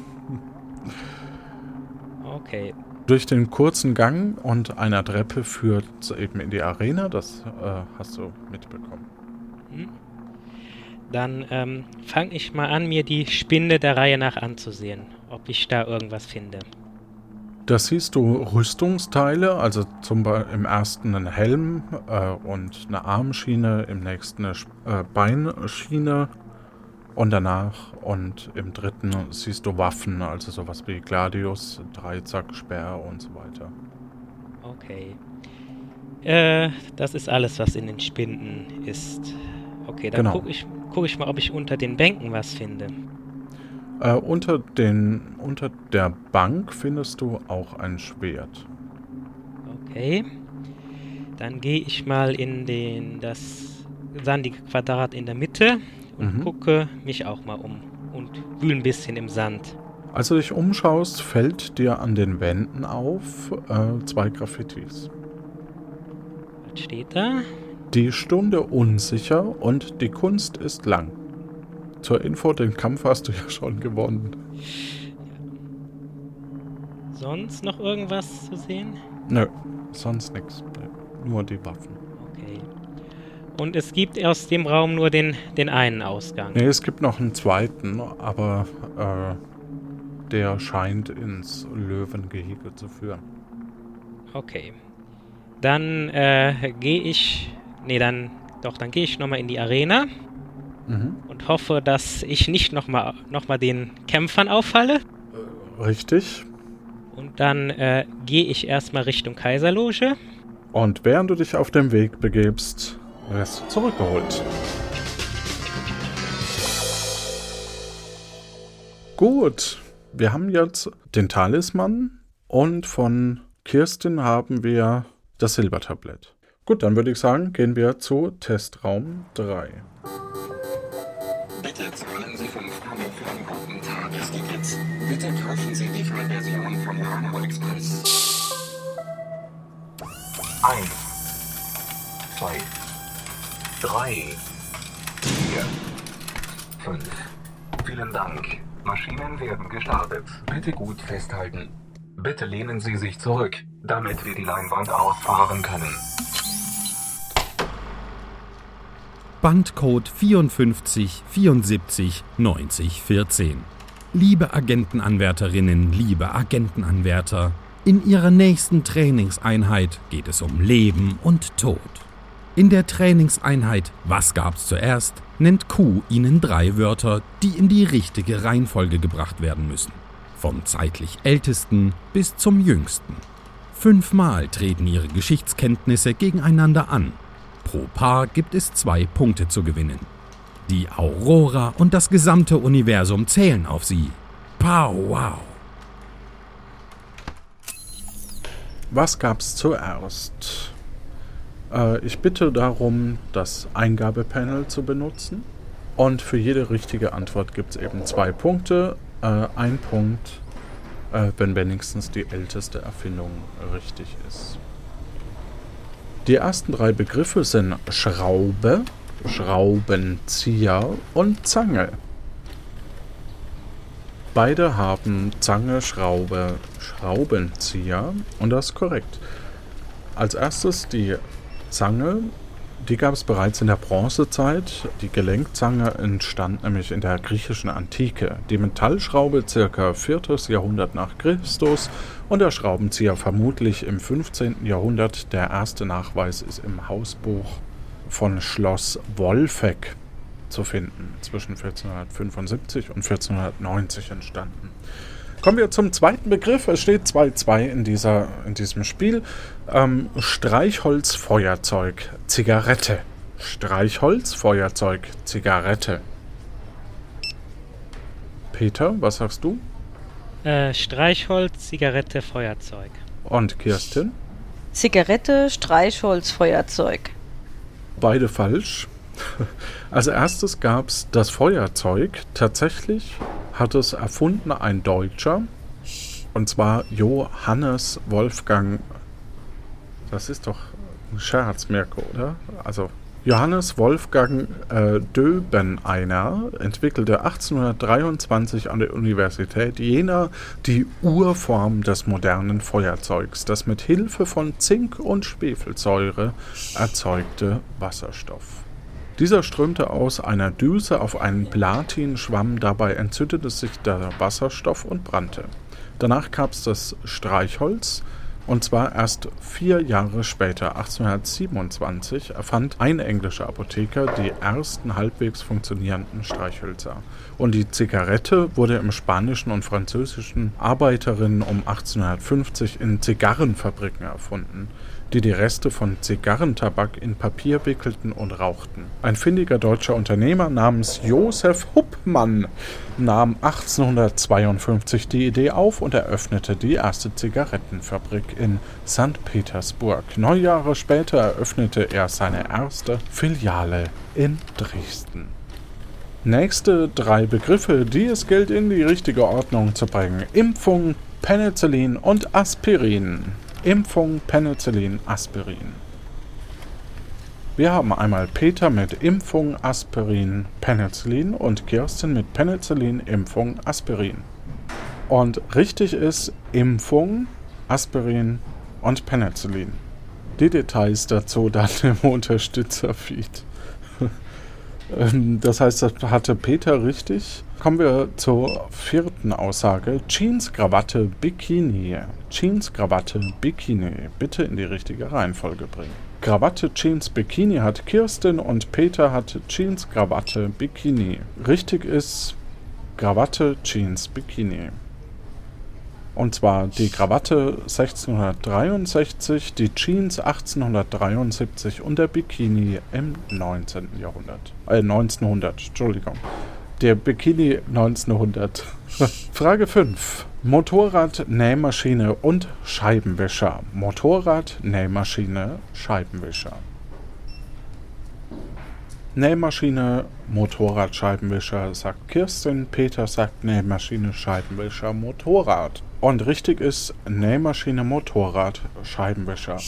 Okay. Durch den kurzen Gang und einer Treppe führt eben in die Arena, das äh, hast du mitbekommen. Hm? Dann ähm, fange ich mal an, mir die Spinde der Reihe nach anzusehen, ob ich da irgendwas finde. Da siehst du Rüstungsteile, also zum Beispiel im ersten einen Helm äh, und eine Armschiene, im nächsten eine äh, Beinschiene und danach und im dritten siehst du Waffen, also sowas wie Gladius, Dreizack, Speer und so weiter. Okay. Äh, das ist alles, was in den Spinden ist. Okay, dann genau. gucke ich, guck ich mal, ob ich unter den Bänken was finde. Äh, unter, den, unter der Bank findest du auch ein Schwert. Okay. Dann gehe ich mal in den das sandige Quadrat in der Mitte und mhm. gucke mich auch mal um und wühle ein bisschen im Sand. Als du dich umschaust, fällt dir an den Wänden auf äh, zwei Graffitis. Was steht da? Die Stunde unsicher und die Kunst ist lang. Zur Info, den Kampf hast du ja schon gewonnen. Sonst noch irgendwas zu sehen? Nö, sonst nichts. Nur die Waffen. Und es gibt aus dem Raum nur den, den einen Ausgang. Nee, es gibt noch einen zweiten, aber äh, der scheint ins Löwengehege zu führen. Okay. Dann äh, gehe ich. Nee, dann. Doch, dann gehe ich nochmal in die Arena. Mhm. Und hoffe, dass ich nicht nochmal noch mal den Kämpfern auffalle. Richtig. Und dann äh, gehe ich erstmal Richtung Kaiserloge. Und während du dich auf dem Weg begebst, Rest zurückgeholt. Gut, wir haben jetzt den Talisman und von Kirstin haben wir das Silbertablett. Gut, dann würde ich sagen, gehen wir zu Testraum 3. Bitte zahlen Sie 5 Euro für ein guten Tagesticket. Bitte kaufen Sie die Vollversion von Ramo Express. 1 2 3, 4, 5. Vielen Dank. Maschinen werden gestartet. Bitte gut festhalten. Bitte lehnen Sie sich zurück, damit wir die Leinwand ausfahren können. Bandcode 54 74 90 14. Liebe Agentenanwärterinnen, liebe Agentenanwärter, in Ihrer nächsten Trainingseinheit geht es um Leben und Tod. In der Trainingseinheit Was gab's zuerst nennt Q ihnen drei Wörter, die in die richtige Reihenfolge gebracht werden müssen. Vom zeitlich ältesten bis zum jüngsten. Fünfmal treten ihre Geschichtskenntnisse gegeneinander an. Pro Paar gibt es zwei Punkte zu gewinnen. Die Aurora und das gesamte Universum zählen auf sie. Pow wow! Was gab's zuerst? Äh, ich bitte darum, das Eingabepanel zu benutzen. Und für jede richtige Antwort gibt es eben zwei Punkte. Äh, ein Punkt, äh, wenn wenigstens die älteste Erfindung richtig ist. Die ersten drei Begriffe sind Schraube, Schraubenzieher und Zange. Beide haben Zange, Schraube, Schraubenzieher und das ist korrekt. Als erstes die Zange, die gab es bereits in der Bronzezeit. Die Gelenkzange entstand nämlich in der griechischen Antike. Die Metallschraube ca. 4. Jahrhundert nach Christus und der Schraubenzieher vermutlich im 15. Jahrhundert. Der erste Nachweis ist im Hausbuch von Schloss Wolfegg. zu finden, zwischen 1475 und 1490 entstanden. Kommen wir zum zweiten Begriff. Es steht 2-2 in, in diesem Spiel. Ähm, Streichholz, Feuerzeug, Zigarette. Streichholz, Feuerzeug, Zigarette. Peter, was sagst du? Äh, Streichholz, Zigarette, Feuerzeug. Und Kirsten? Zigarette, Streichholz, Feuerzeug. Beide falsch. Als erstes gab es das Feuerzeug. Tatsächlich hat es erfunden ein Deutscher. Und zwar Johannes Wolfgang. Das ist doch ein Scherz, Mirko, oder? Also Johannes Wolfgang äh, Döbeneiner entwickelte 1823 an der Universität Jena die Urform des modernen Feuerzeugs, das mit Hilfe von Zink und Schwefelsäure erzeugte Wasserstoff. Dieser strömte aus einer Düse auf einen Platinschwamm, dabei entzündete sich der Wasserstoff und brannte. Danach gab es das Streichholz, und zwar erst vier Jahre später, 1827, erfand ein englischer Apotheker die ersten halbwegs funktionierenden Streichhölzer. Und die Zigarette wurde im spanischen und französischen Arbeiterinnen um 1850 in Zigarrenfabriken erfunden die die Reste von Zigarrentabak in Papier wickelten und rauchten. Ein findiger deutscher Unternehmer namens Josef Huppmann nahm 1852 die Idee auf und eröffnete die erste Zigarettenfabrik in St. Petersburg. Neun Jahre später eröffnete er seine erste Filiale in Dresden. Nächste drei Begriffe, die es gilt in die richtige Ordnung zu bringen. Impfung, Penicillin und Aspirin. Impfung Penicillin Aspirin. Wir haben einmal Peter mit Impfung Aspirin Penicillin und Kirsten mit Penicillin Impfung Aspirin. Und richtig ist Impfung Aspirin und Penicillin. Die Details dazu dann im Unterstützerfeed. Ähm, das heißt, das hatte Peter richtig. Kommen wir zur vierten Aussage. Jeans, Krawatte, Bikini. Jeans, Krawatte, Bikini. Bitte in die richtige Reihenfolge bringen. Krawatte, Jeans, Bikini hat Kirsten und Peter hat Jeans, Krawatte, Bikini. Richtig ist Krawatte, Jeans, Bikini. Und zwar die Krawatte 1663, die Jeans 1873 und der Bikini im 19. Jahrhundert. Äh, 1900, Entschuldigung. Der Bikini 1900. Frage 5. Motorrad, Nähmaschine und Scheibenwischer. Motorrad, Nähmaschine, Scheibenwischer. Nähmaschine, Motorrad, Scheibenwischer, sagt Kirsten. Peter sagt Nähmaschine, Scheibenwischer, Motorrad. Und richtig ist Nähmaschine, Motorrad, Scheibenwischer.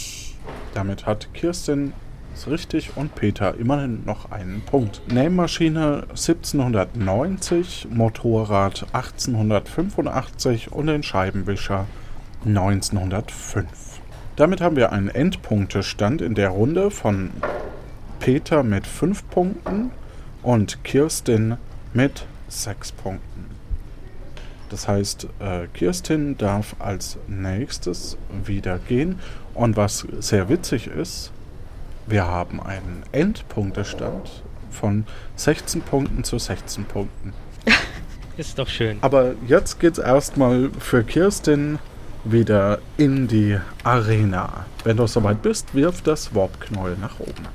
Damit hat Kirsten es richtig und Peter immerhin noch einen Punkt. Nähmaschine 1790, Motorrad 1885 und den Scheibenwischer 1905. Damit haben wir einen Endpunktestand in der Runde von Peter mit 5 Punkten und Kirsten mit 6 Punkten. Das heißt, äh, Kirstin darf als nächstes wieder gehen. Und was sehr witzig ist, wir haben einen Endpunktestand von 16 Punkten zu 16 Punkten. Ist doch schön. Aber jetzt geht's erstmal für Kirstin wieder in die Arena. Wenn du soweit bist, wirf das Warp-Knäuel nach oben.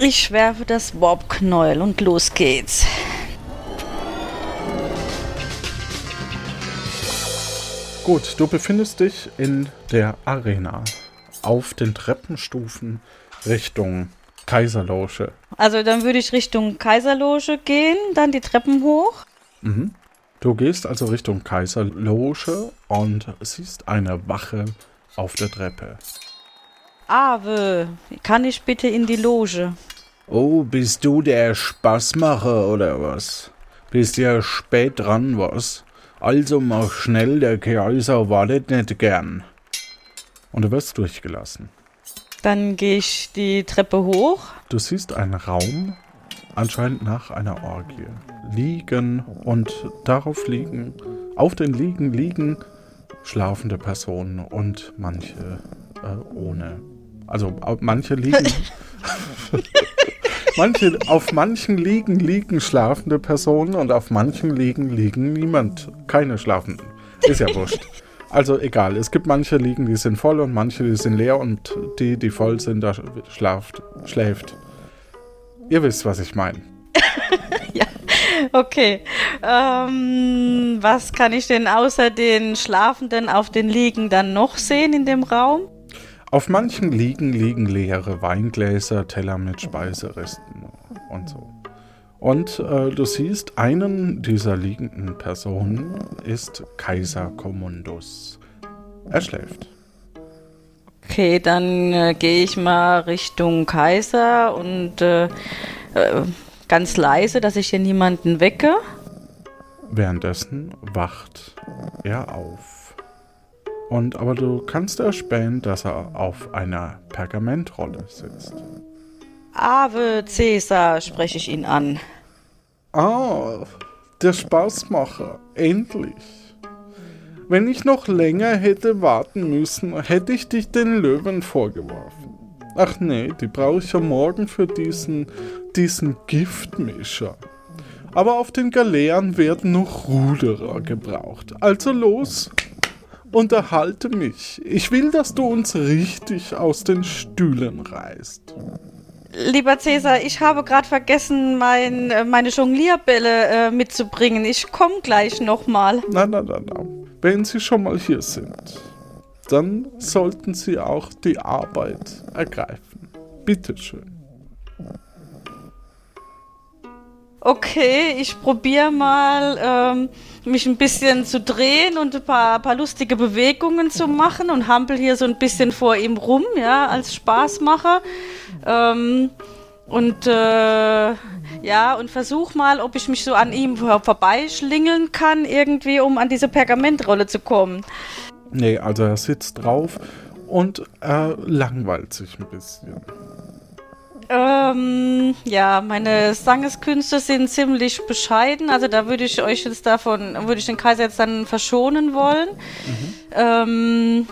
Ich werfe das Warp-Knäuel und los geht's. Gut, du befindest dich in der Arena. Auf den Treppenstufen Richtung Kaiserloge. Also dann würde ich Richtung Kaiserloge gehen, dann die Treppen hoch. Mhm. Du gehst also Richtung Kaiserloge und siehst eine Wache auf der Treppe. Ave, kann ich bitte in die Loge? Oh, bist du der Spaßmacher oder was? Bist ja spät dran, was? Also mach schnell, der Kaiser wartet nicht gern. Und du wirst durchgelassen. Dann gehe ich die Treppe hoch. Du siehst einen Raum, anscheinend nach einer Orgie. Liegen und darauf liegen, auf den Liegen liegen schlafende Personen und manche äh, ohne. Also manche liegen. Manche, auf manchen Liegen liegen schlafende Personen und auf manchen Liegen liegen niemand. Keine schlafenden. Ist ja wurscht. Also egal, es gibt manche Liegen, die sind voll und manche, die sind leer und die, die voll sind, da schlaft, schläft. Ihr wisst, was ich meine. ja, okay. Ähm, was kann ich denn außer den Schlafenden auf den Liegen dann noch sehen in dem Raum? Auf manchen Liegen liegen leere Weingläser, Teller mit Speiseresten und so. Und äh, du siehst, einen dieser liegenden Personen ist Kaiser Commundus. Er schläft. Okay, dann äh, gehe ich mal Richtung Kaiser und äh, äh, ganz leise, dass ich hier niemanden wecke. Währenddessen wacht er auf. Und aber du kannst erspähen, dass er auf einer Pergamentrolle sitzt. Ave Cäsar, spreche ich ihn an. Ah, der Spaßmacher, endlich. Wenn ich noch länger hätte warten müssen, hätte ich dich den Löwen vorgeworfen. Ach nee, die brauche ich ja morgen für diesen, diesen Giftmischer. Aber auf den Galeeren werden noch Ruderer gebraucht. Also los, unterhalte mich. Ich will, dass du uns richtig aus den Stühlen reißt. Lieber Cäsar, ich habe gerade vergessen, mein, äh, meine Jonglierbälle äh, mitzubringen. Ich komme gleich nochmal. Nein, nein, nein, nein. Wenn Sie schon mal hier sind, dann sollten Sie auch die Arbeit ergreifen. Bitteschön. Okay, ich probiere mal, ähm, mich ein bisschen zu drehen und ein paar, paar lustige Bewegungen zu machen und hampel hier so ein bisschen vor ihm rum, ja, als Spaßmacher. Ähm, und äh, ja, und versuch mal, ob ich mich so an ihm vorbeischlingeln kann, irgendwie, um an diese Pergamentrolle zu kommen. Nee, also er sitzt drauf und er langweilt sich ein bisschen. Ähm, ja, meine Sangeskünste sind ziemlich bescheiden. Also da würde ich euch jetzt davon, würde ich den Kaiser jetzt dann verschonen wollen. Mhm. Ähm,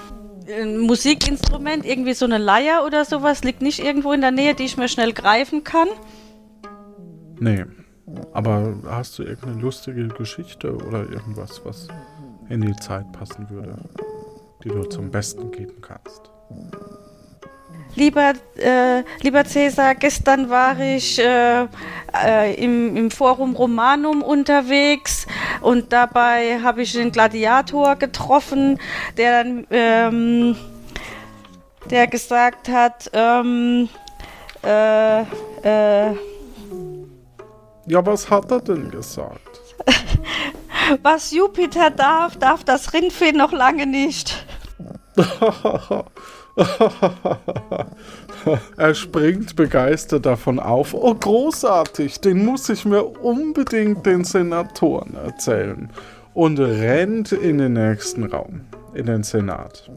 ein Musikinstrument, irgendwie so eine Leier oder sowas, liegt nicht irgendwo in der Nähe, die ich mir schnell greifen kann. Nee. Aber hast du irgendeine lustige Geschichte oder irgendwas, was in die Zeit passen würde, die du zum Besten geben kannst? Lieber, äh, lieber Cäsar, gestern war ich äh, äh, im, im Forum Romanum unterwegs und dabei habe ich den Gladiator getroffen, der dann, ähm, der gesagt hat, ähm, äh, äh, ja, was hat er denn gesagt? was Jupiter darf, darf das Rindvieh noch lange nicht. er springt begeistert davon auf. Oh, großartig, den muss ich mir unbedingt den Senatoren erzählen. Und rennt in den nächsten Raum, in den Senat.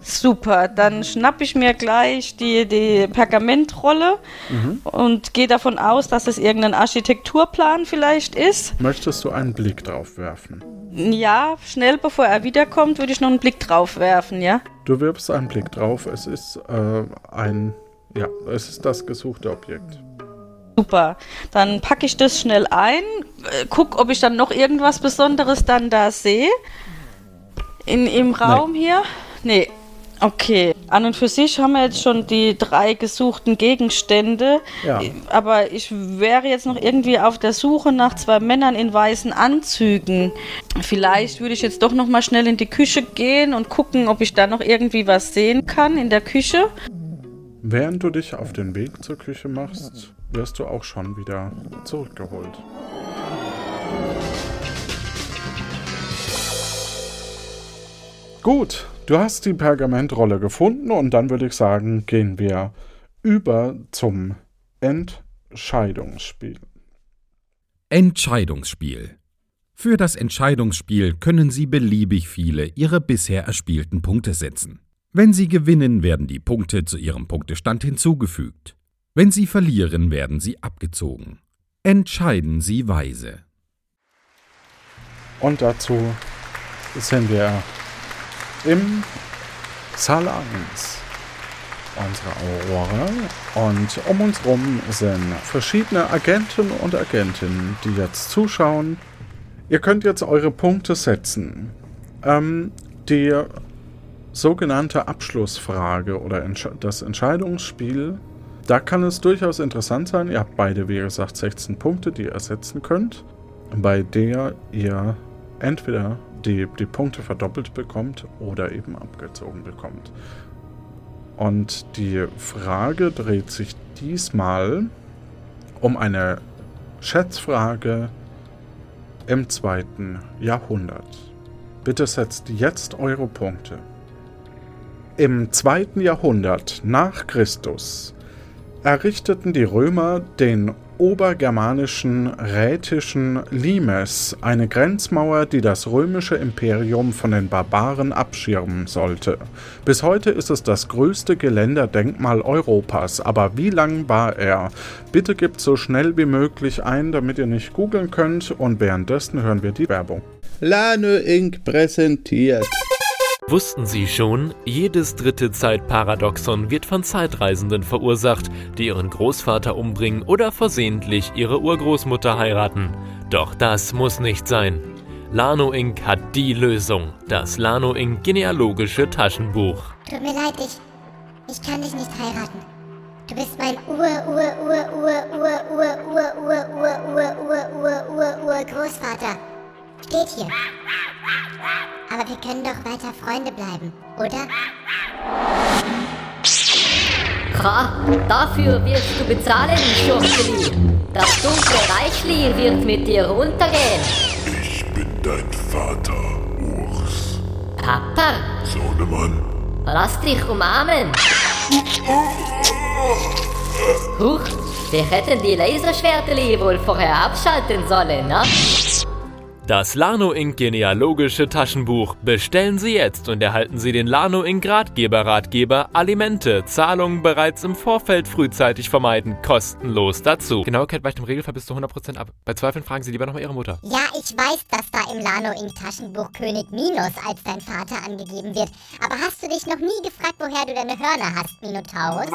Super, dann schnapp ich mir gleich die, die Pergamentrolle mhm. und gehe davon aus, dass es irgendein Architekturplan vielleicht ist. Möchtest du einen Blick drauf werfen? Ja, schnell bevor er wiederkommt, würde ich noch einen Blick drauf werfen, ja? Du wirfst einen Blick drauf. Es ist äh, ein, ja, es ist das gesuchte Objekt. Super. Dann packe ich das schnell ein, äh, guck, ob ich dann noch irgendwas Besonderes dann da sehe. In, Im Raum nee. hier? Nee, Okay, an und für sich haben wir jetzt schon die drei gesuchten Gegenstände, ja. aber ich wäre jetzt noch irgendwie auf der Suche nach zwei Männern in weißen Anzügen. Vielleicht würde ich jetzt doch noch mal schnell in die Küche gehen und gucken, ob ich da noch irgendwie was sehen kann in der Küche. Während du dich auf den Weg zur Küche machst, wirst du auch schon wieder zurückgeholt. Gut, Du hast die Pergamentrolle gefunden und dann würde ich sagen, gehen wir über zum Entscheidungsspiel. Entscheidungsspiel. Für das Entscheidungsspiel können Sie beliebig viele Ihrer bisher erspielten Punkte setzen. Wenn Sie gewinnen, werden die Punkte zu Ihrem Punktestand hinzugefügt. Wenn Sie verlieren, werden sie abgezogen. Entscheiden Sie weise. Und dazu sind wir im Saal 1 unsere Aurora. Und um uns rum sind verschiedene Agenten und Agentinnen, die jetzt zuschauen. Ihr könnt jetzt eure Punkte setzen. Ähm, die sogenannte Abschlussfrage oder Entsch das Entscheidungsspiel, da kann es durchaus interessant sein. Ihr habt beide, wie gesagt, 16 Punkte, die ihr setzen könnt, bei der ihr entweder die, die Punkte verdoppelt bekommt oder eben abgezogen bekommt. Und die Frage dreht sich diesmal um eine Schätzfrage im zweiten Jahrhundert. Bitte setzt jetzt eure Punkte. Im zweiten Jahrhundert nach Christus errichteten die Römer den obergermanischen rätischen Limes, eine Grenzmauer, die das römische Imperium von den Barbaren abschirmen sollte. Bis heute ist es das größte Geländerdenkmal Europas, aber wie lang war er? Bitte gebt so schnell wie möglich ein, damit ihr nicht googeln könnt und währenddessen hören wir die Werbung. Lano Inc. präsentiert. Wussten Sie schon, jedes dritte Zeitparadoxon wird von Zeitreisenden verursacht, die ihren Großvater umbringen oder versehentlich ihre Urgroßmutter heiraten. Doch das muss nicht sein. Lano Inc. hat die Lösung. Das Lano Inc. genealogische Taschenbuch. Tut mir leid, ich. Ich kann dich nicht heiraten. Du bist mein Ur, Ur, Ur, Ur, Ur, Ur, Ur, Ur, Ur, Ur, Ur, Ur, Ur, Ur, Großvater. Steht hier. Aber wir können doch weiter Freunde bleiben, oder? Ha, dafür wirst du bezahlen, Schurkeli. Das dunkle Reichli wird mit dir untergehen. Ich bin dein Vater, Urs. Papa, Sohnemann. lass dich umarmen. Huch, wir hätten die Laserschwerteli wohl vorher abschalten sollen, ne? Das Lano Inc. genealogische Taschenbuch. Bestellen Sie jetzt und erhalten Sie den Lano Inc. Ratgeber-Ratgeber Alimente. Zahlungen bereits im Vorfeld frühzeitig vermeiden. Kostenlos dazu. Genauigkeit weicht im Regelfall bis zu 100% ab. Bei Zweifeln fragen Sie lieber nochmal Ihre Mutter. Ja, ich weiß, dass da im Lano Inc. Taschenbuch König Minos als dein Vater angegeben wird. Aber hast du dich noch nie gefragt, woher du deine Hörner hast, Minotaurus?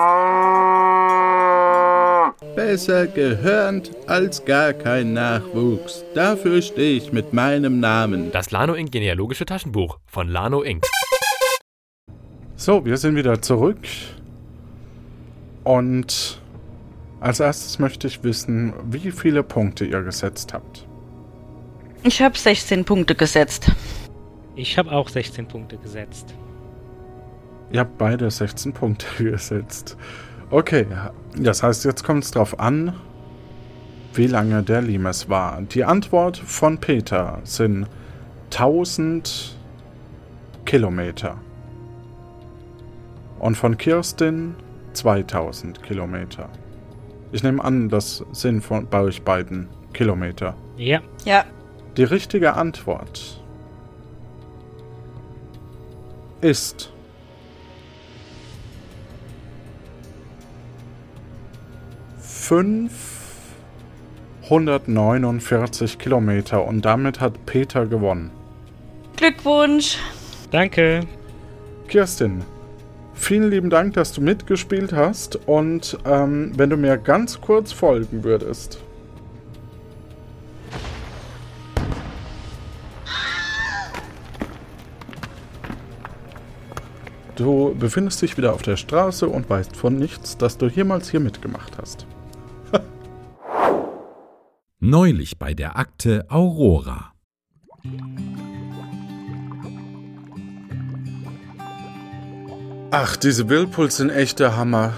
Besser gehörnt als gar kein Nachwuchs. Dafür stehe ich mit meinem Namen. Das Lano Inc. genealogische Taschenbuch von Lano Inc. So, wir sind wieder zurück. Und als erstes möchte ich wissen, wie viele Punkte ihr gesetzt habt. Ich habe 16 Punkte gesetzt. Ich habe auch 16 Punkte gesetzt. Ihr habt beide 16 Punkte gesetzt. Okay, das heißt, jetzt kommt es drauf an, wie lange der Limes war. Die Antwort von Peter sind 1000 Kilometer. Und von Kirstin 2000 Kilometer. Ich nehme an, das sind von, bei euch beiden Kilometer. Ja. Ja. Die richtige Antwort ist fünfhundertneunundvierzig Kilometer und damit hat Peter gewonnen. Glückwunsch. Danke. Kirstin, vielen lieben Dank, dass du mitgespielt hast und ähm, wenn du mir ganz kurz folgen würdest. Du befindest dich wieder auf der Straße und weißt von nichts, dass du jemals hier mitgemacht hast. Neulich bei der Akte Aurora. Ach, diese Whirlpools sind echt der Hammer.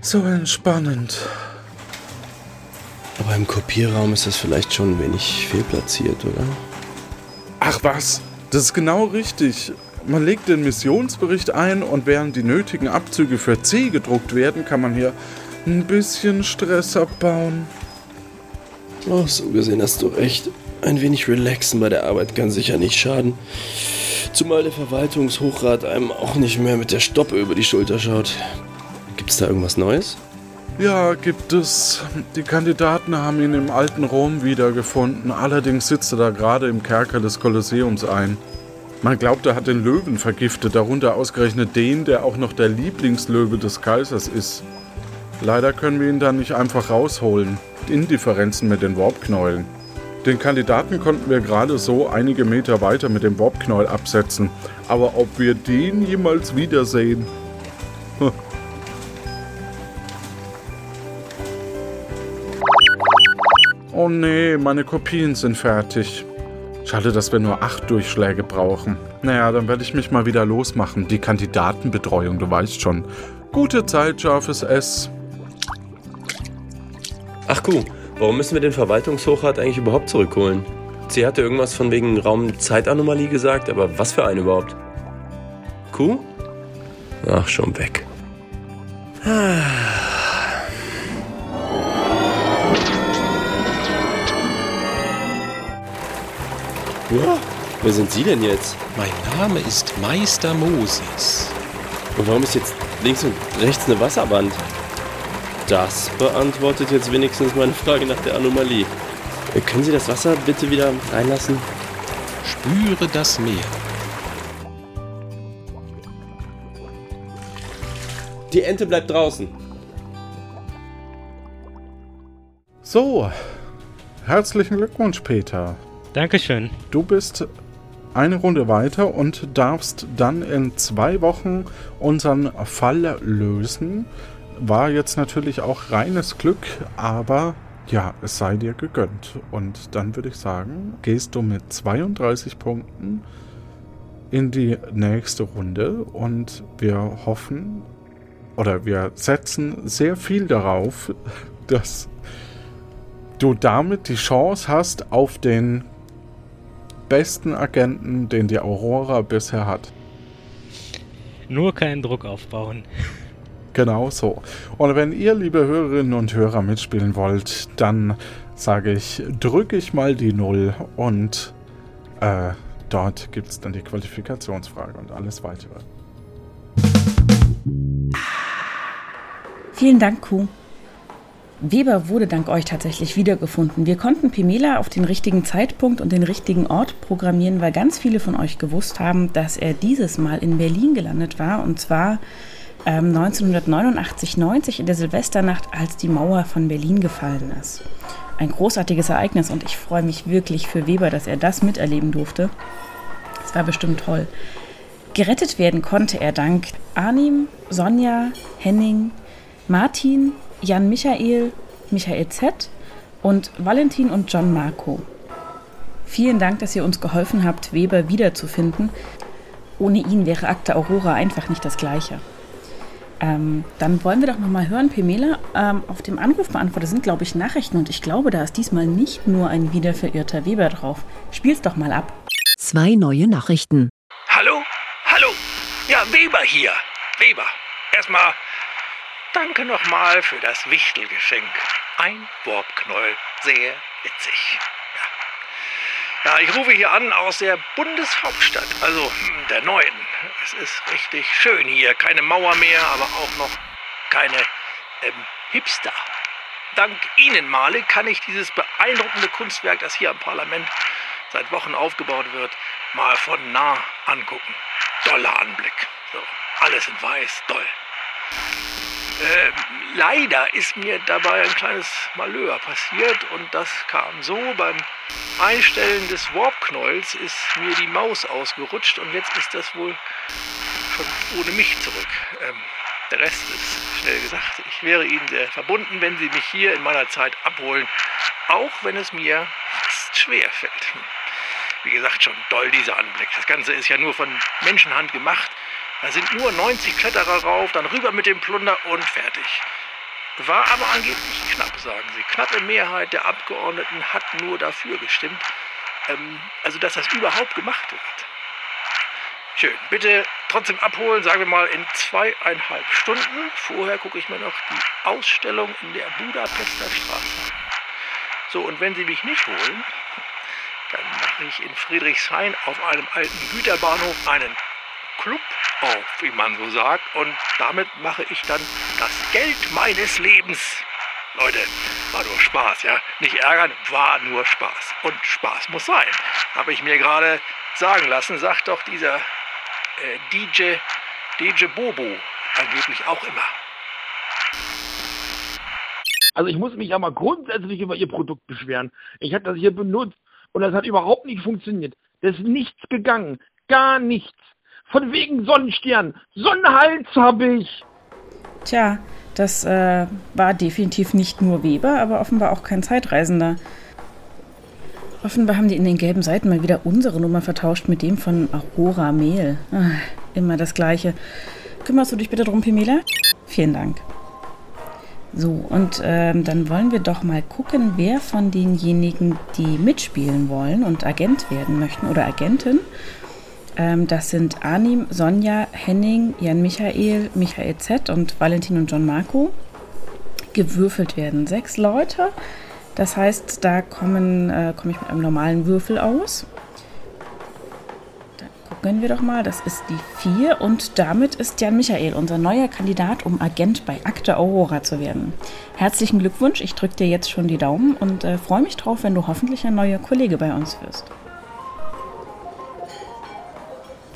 So entspannend. Aber im Kopierraum ist das vielleicht schon ein wenig fehlplatziert, oder? Ach was, das ist genau richtig. Man legt den Missionsbericht ein und während die nötigen Abzüge für C gedruckt werden, kann man hier ein bisschen Stress abbauen. Oh, so gesehen hast du recht. Ein wenig relaxen bei der Arbeit kann sicher nicht schaden. Zumal der Verwaltungshochrat einem auch nicht mehr mit der Stoppe über die Schulter schaut. Gibt's da irgendwas Neues? Ja, gibt es. Die Kandidaten haben ihn im alten Rom wiedergefunden. Allerdings sitzt er da gerade im Kerker des Kolosseums ein. Man glaubt, er hat den Löwen vergiftet, darunter ausgerechnet den, der auch noch der Lieblingslöwe des Kaisers ist. Leider können wir ihn dann nicht einfach rausholen. Indifferenzen mit den Warpknäulen. Den Kandidaten konnten wir gerade so einige Meter weiter mit dem Warpknäuel absetzen. Aber ob wir den jemals wiedersehen? Oh nee, meine Kopien sind fertig. Schade, dass wir nur acht Durchschläge brauchen. Naja, dann werde ich mich mal wieder losmachen. Die Kandidatenbetreuung, du weißt schon. Gute Zeit, scharfes S. Ach Kuh, warum müssen wir den Verwaltungshochrat eigentlich überhaupt zurückholen? Sie hatte irgendwas von wegen Raum-Zeitanomalie gesagt, aber was für eine überhaupt? Kuh? Ach, schon weg. Ja, wer sind Sie denn jetzt? Mein Name ist Meister Moses. Und warum ist jetzt links und rechts eine Wasserwand? Das beantwortet jetzt wenigstens meine Frage nach der Anomalie. Äh, Können Sie das Wasser bitte wieder reinlassen? Spüre das Meer. Die Ente bleibt draußen. So, herzlichen Glückwunsch, Peter. Dankeschön. Du bist eine Runde weiter und darfst dann in zwei Wochen unseren Fall lösen. War jetzt natürlich auch reines Glück, aber ja, es sei dir gegönnt. Und dann würde ich sagen, gehst du mit 32 Punkten in die nächste Runde und wir hoffen oder wir setzen sehr viel darauf, dass du damit die Chance hast auf den besten Agenten, den die Aurora bisher hat. Nur keinen Druck aufbauen. Genau so. Und wenn ihr, liebe Hörerinnen und Hörer, mitspielen wollt, dann sage ich, drücke ich mal die Null und äh, dort gibt es dann die Qualifikationsfrage und alles weitere. Vielen Dank, Kuh. Weber wurde dank euch tatsächlich wiedergefunden. Wir konnten Pimela auf den richtigen Zeitpunkt und den richtigen Ort programmieren, weil ganz viele von euch gewusst haben, dass er dieses Mal in Berlin gelandet war und zwar ähm, 1989-90 in der Silvesternacht, als die Mauer von Berlin gefallen ist. Ein großartiges Ereignis und ich freue mich wirklich für Weber, dass er das miterleben durfte. Es war bestimmt toll. Gerettet werden konnte er dank Arnim, Sonja, Henning, Martin, Jan Michael, Michael Z. und Valentin und John Marco. Vielen Dank, dass ihr uns geholfen habt, Weber wiederzufinden. Ohne ihn wäre Akte Aurora einfach nicht das gleiche. Ähm, dann wollen wir doch nochmal hören, Pemela. Ähm, auf dem Anrufbeantworter sind, glaube ich, Nachrichten und ich glaube, da ist diesmal nicht nur ein wieder verirrter Weber drauf. Spiel's doch mal ab. Zwei neue Nachrichten. Hallo? Hallo? Ja, Weber hier. Weber. Erstmal danke nochmal für das Wichtelgeschenk. Ein Warpknäuel. Sehr witzig. Ja. ich rufe hier an aus der Bundeshauptstadt, also hm, der neuen. Es ist richtig schön hier. Keine Mauer mehr, aber auch noch keine ähm, Hipster. Dank Ihnen, Male, kann ich dieses beeindruckende Kunstwerk, das hier am Parlament seit Wochen aufgebaut wird, mal von nah angucken. Toller Anblick. So, alles in weiß, toll. Ähm, leider ist mir dabei ein kleines Malheur passiert und das kam so beim Einstellen des Warpknäuels ist mir die Maus ausgerutscht und jetzt ist das wohl schon ohne mich zurück. Ähm, der Rest ist schnell gesagt. Ich wäre Ihnen sehr verbunden, wenn Sie mich hier in meiner Zeit abholen, auch wenn es mir fast schwer fällt. Wie gesagt, schon doll dieser Anblick. Das Ganze ist ja nur von Menschenhand gemacht. Da sind nur 90 Kletterer rauf, dann rüber mit dem Plunder und fertig. War aber angeblich knapp, sagen sie. Knappe Mehrheit der Abgeordneten hat nur dafür gestimmt. Ähm, also, dass das überhaupt gemacht wird. Schön. Bitte trotzdem abholen, sagen wir mal in zweieinhalb Stunden. Vorher gucke ich mir noch die Ausstellung in der Budapester Straße an. So, und wenn Sie mich nicht holen, dann mache ich in Friedrichshain auf einem alten Güterbahnhof einen Club auf, wie man so sagt. Und damit mache ich dann das Geld meines Lebens. Leute, war nur Spaß, ja? Nicht ärgern, war nur Spaß. Und Spaß muss sein. Habe ich mir gerade sagen lassen, sagt doch dieser äh, DJ, DJ Bobo angeblich auch immer. Also ich muss mich ja mal grundsätzlich über ihr Produkt beschweren. Ich habe das hier benutzt und das hat überhaupt nicht funktioniert. Da ist nichts gegangen. Gar nichts. Von wegen Sonnenstern. Sonnenhals habe ich. Tja, das äh, war definitiv nicht nur Weber, aber offenbar auch kein Zeitreisender. Offenbar haben die in den gelben Seiten mal wieder unsere Nummer vertauscht mit dem von Aurora Mehl. Ah, immer das Gleiche. Kümmerst du dich bitte drum, Pimela? Vielen Dank. So, und ähm, dann wollen wir doch mal gucken, wer von denjenigen, die mitspielen wollen und Agent werden möchten oder Agentin, ähm, das sind Arnim, Sonja, Henning, Jan Michael, Michael Z und Valentin und John Marco, gewürfelt werden. Sechs Leute. Das heißt, da äh, komme ich mit einem normalen Würfel aus. Dann gucken wir doch mal. Das ist die 4 und damit ist Jan Michael unser neuer Kandidat, um Agent bei Akte Aurora zu werden. Herzlichen Glückwunsch. Ich drücke dir jetzt schon die Daumen und äh, freue mich drauf, wenn du hoffentlich ein neuer Kollege bei uns wirst.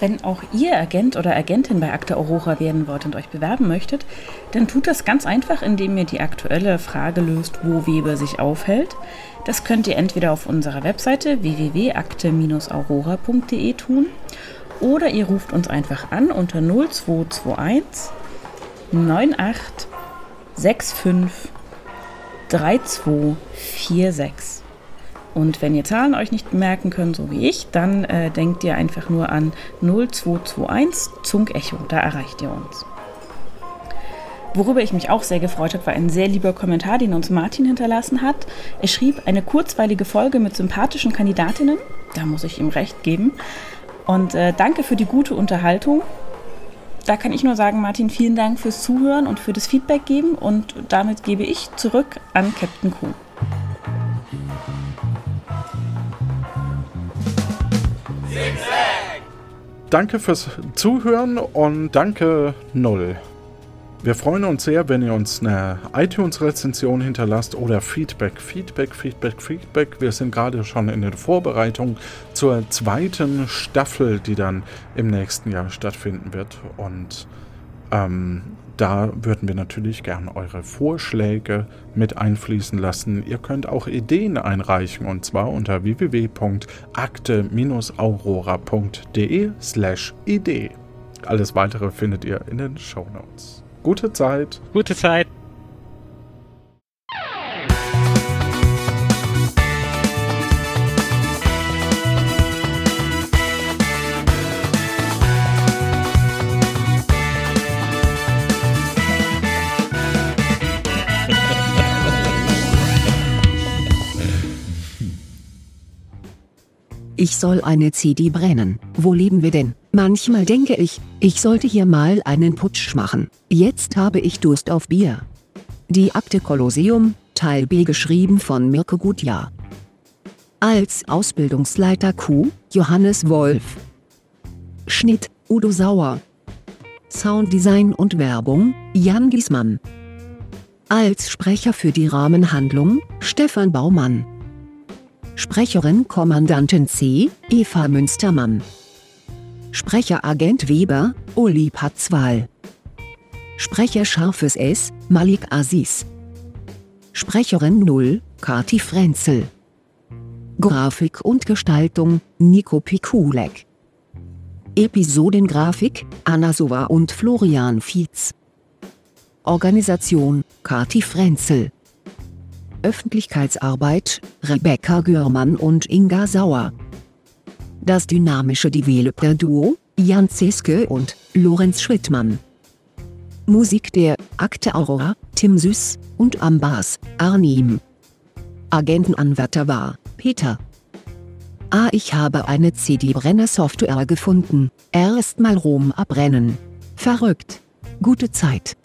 Wenn auch ihr Agent oder Agentin bei Akte Aurora werden wollt und euch bewerben möchtet, dann tut das ganz einfach, indem ihr die aktuelle Frage löst, wo Weber sich aufhält. Das könnt ihr entweder auf unserer Webseite www.akte-aurora.de tun oder ihr ruft uns einfach an unter 0221 98 65 3246. Und wenn ihr Zahlen euch nicht merken könnt, so wie ich, dann äh, denkt ihr einfach nur an 0221 Zunk Echo. Da erreicht ihr uns. Worüber ich mich auch sehr gefreut habe, war ein sehr lieber Kommentar, den uns Martin hinterlassen hat. Er schrieb eine kurzweilige Folge mit sympathischen Kandidatinnen. Da muss ich ihm recht geben. Und äh, danke für die gute Unterhaltung. Da kann ich nur sagen, Martin, vielen Dank fürs Zuhören und für das Feedback geben. Und damit gebe ich zurück an Captain Kuhn. Danke fürs Zuhören und danke Null. Wir freuen uns sehr, wenn ihr uns eine iTunes-Rezension hinterlasst oder Feedback, Feedback, Feedback, Feedback. Wir sind gerade schon in der Vorbereitung zur zweiten Staffel, die dann im nächsten Jahr stattfinden wird. Und ähm, da würden wir natürlich gerne eure Vorschläge mit einfließen lassen. Ihr könnt auch Ideen einreichen und zwar unter www.akte-aurora.de slash Idee. Alles weitere findet ihr in den Show Notes. Gute Zeit. Gute Zeit. Ich soll eine CD brennen. Wo leben wir denn? Manchmal denke ich, ich sollte hier mal einen Putsch machen. Jetzt habe ich Durst auf Bier. Die Akte Kolosseum, Teil B geschrieben von Mirko Gutjahr. Als Ausbildungsleiter Q, Johannes Wolf. Schnitt, Udo Sauer. Sounddesign und Werbung, Jan Giesmann. Als Sprecher für die Rahmenhandlung, Stefan Baumann. Sprecherin Kommandantin C, Eva Münstermann. Sprecher Agent Weber, Uli Patzwal. Sprecher Scharfes S, Malik Aziz. Sprecherin 0, Kati Frenzel. Grafik und Gestaltung, Nico Pikulek. Episodengrafik, Anna Sova und Florian Fietz. Organisation, Kati Frenzel. Öffentlichkeitsarbeit, Rebecca Görmann und Inga Sauer. Das dynamische Developer-Duo, Jan Zeske und Lorenz Schrittmann. Musik der Akte Aurora, Tim Süß und am Bass, Arnim. Agentenanwärter war Peter. Ah, ich habe eine CD-Brenner-Software gefunden. Erstmal Rom abbrennen. Verrückt. Gute Zeit.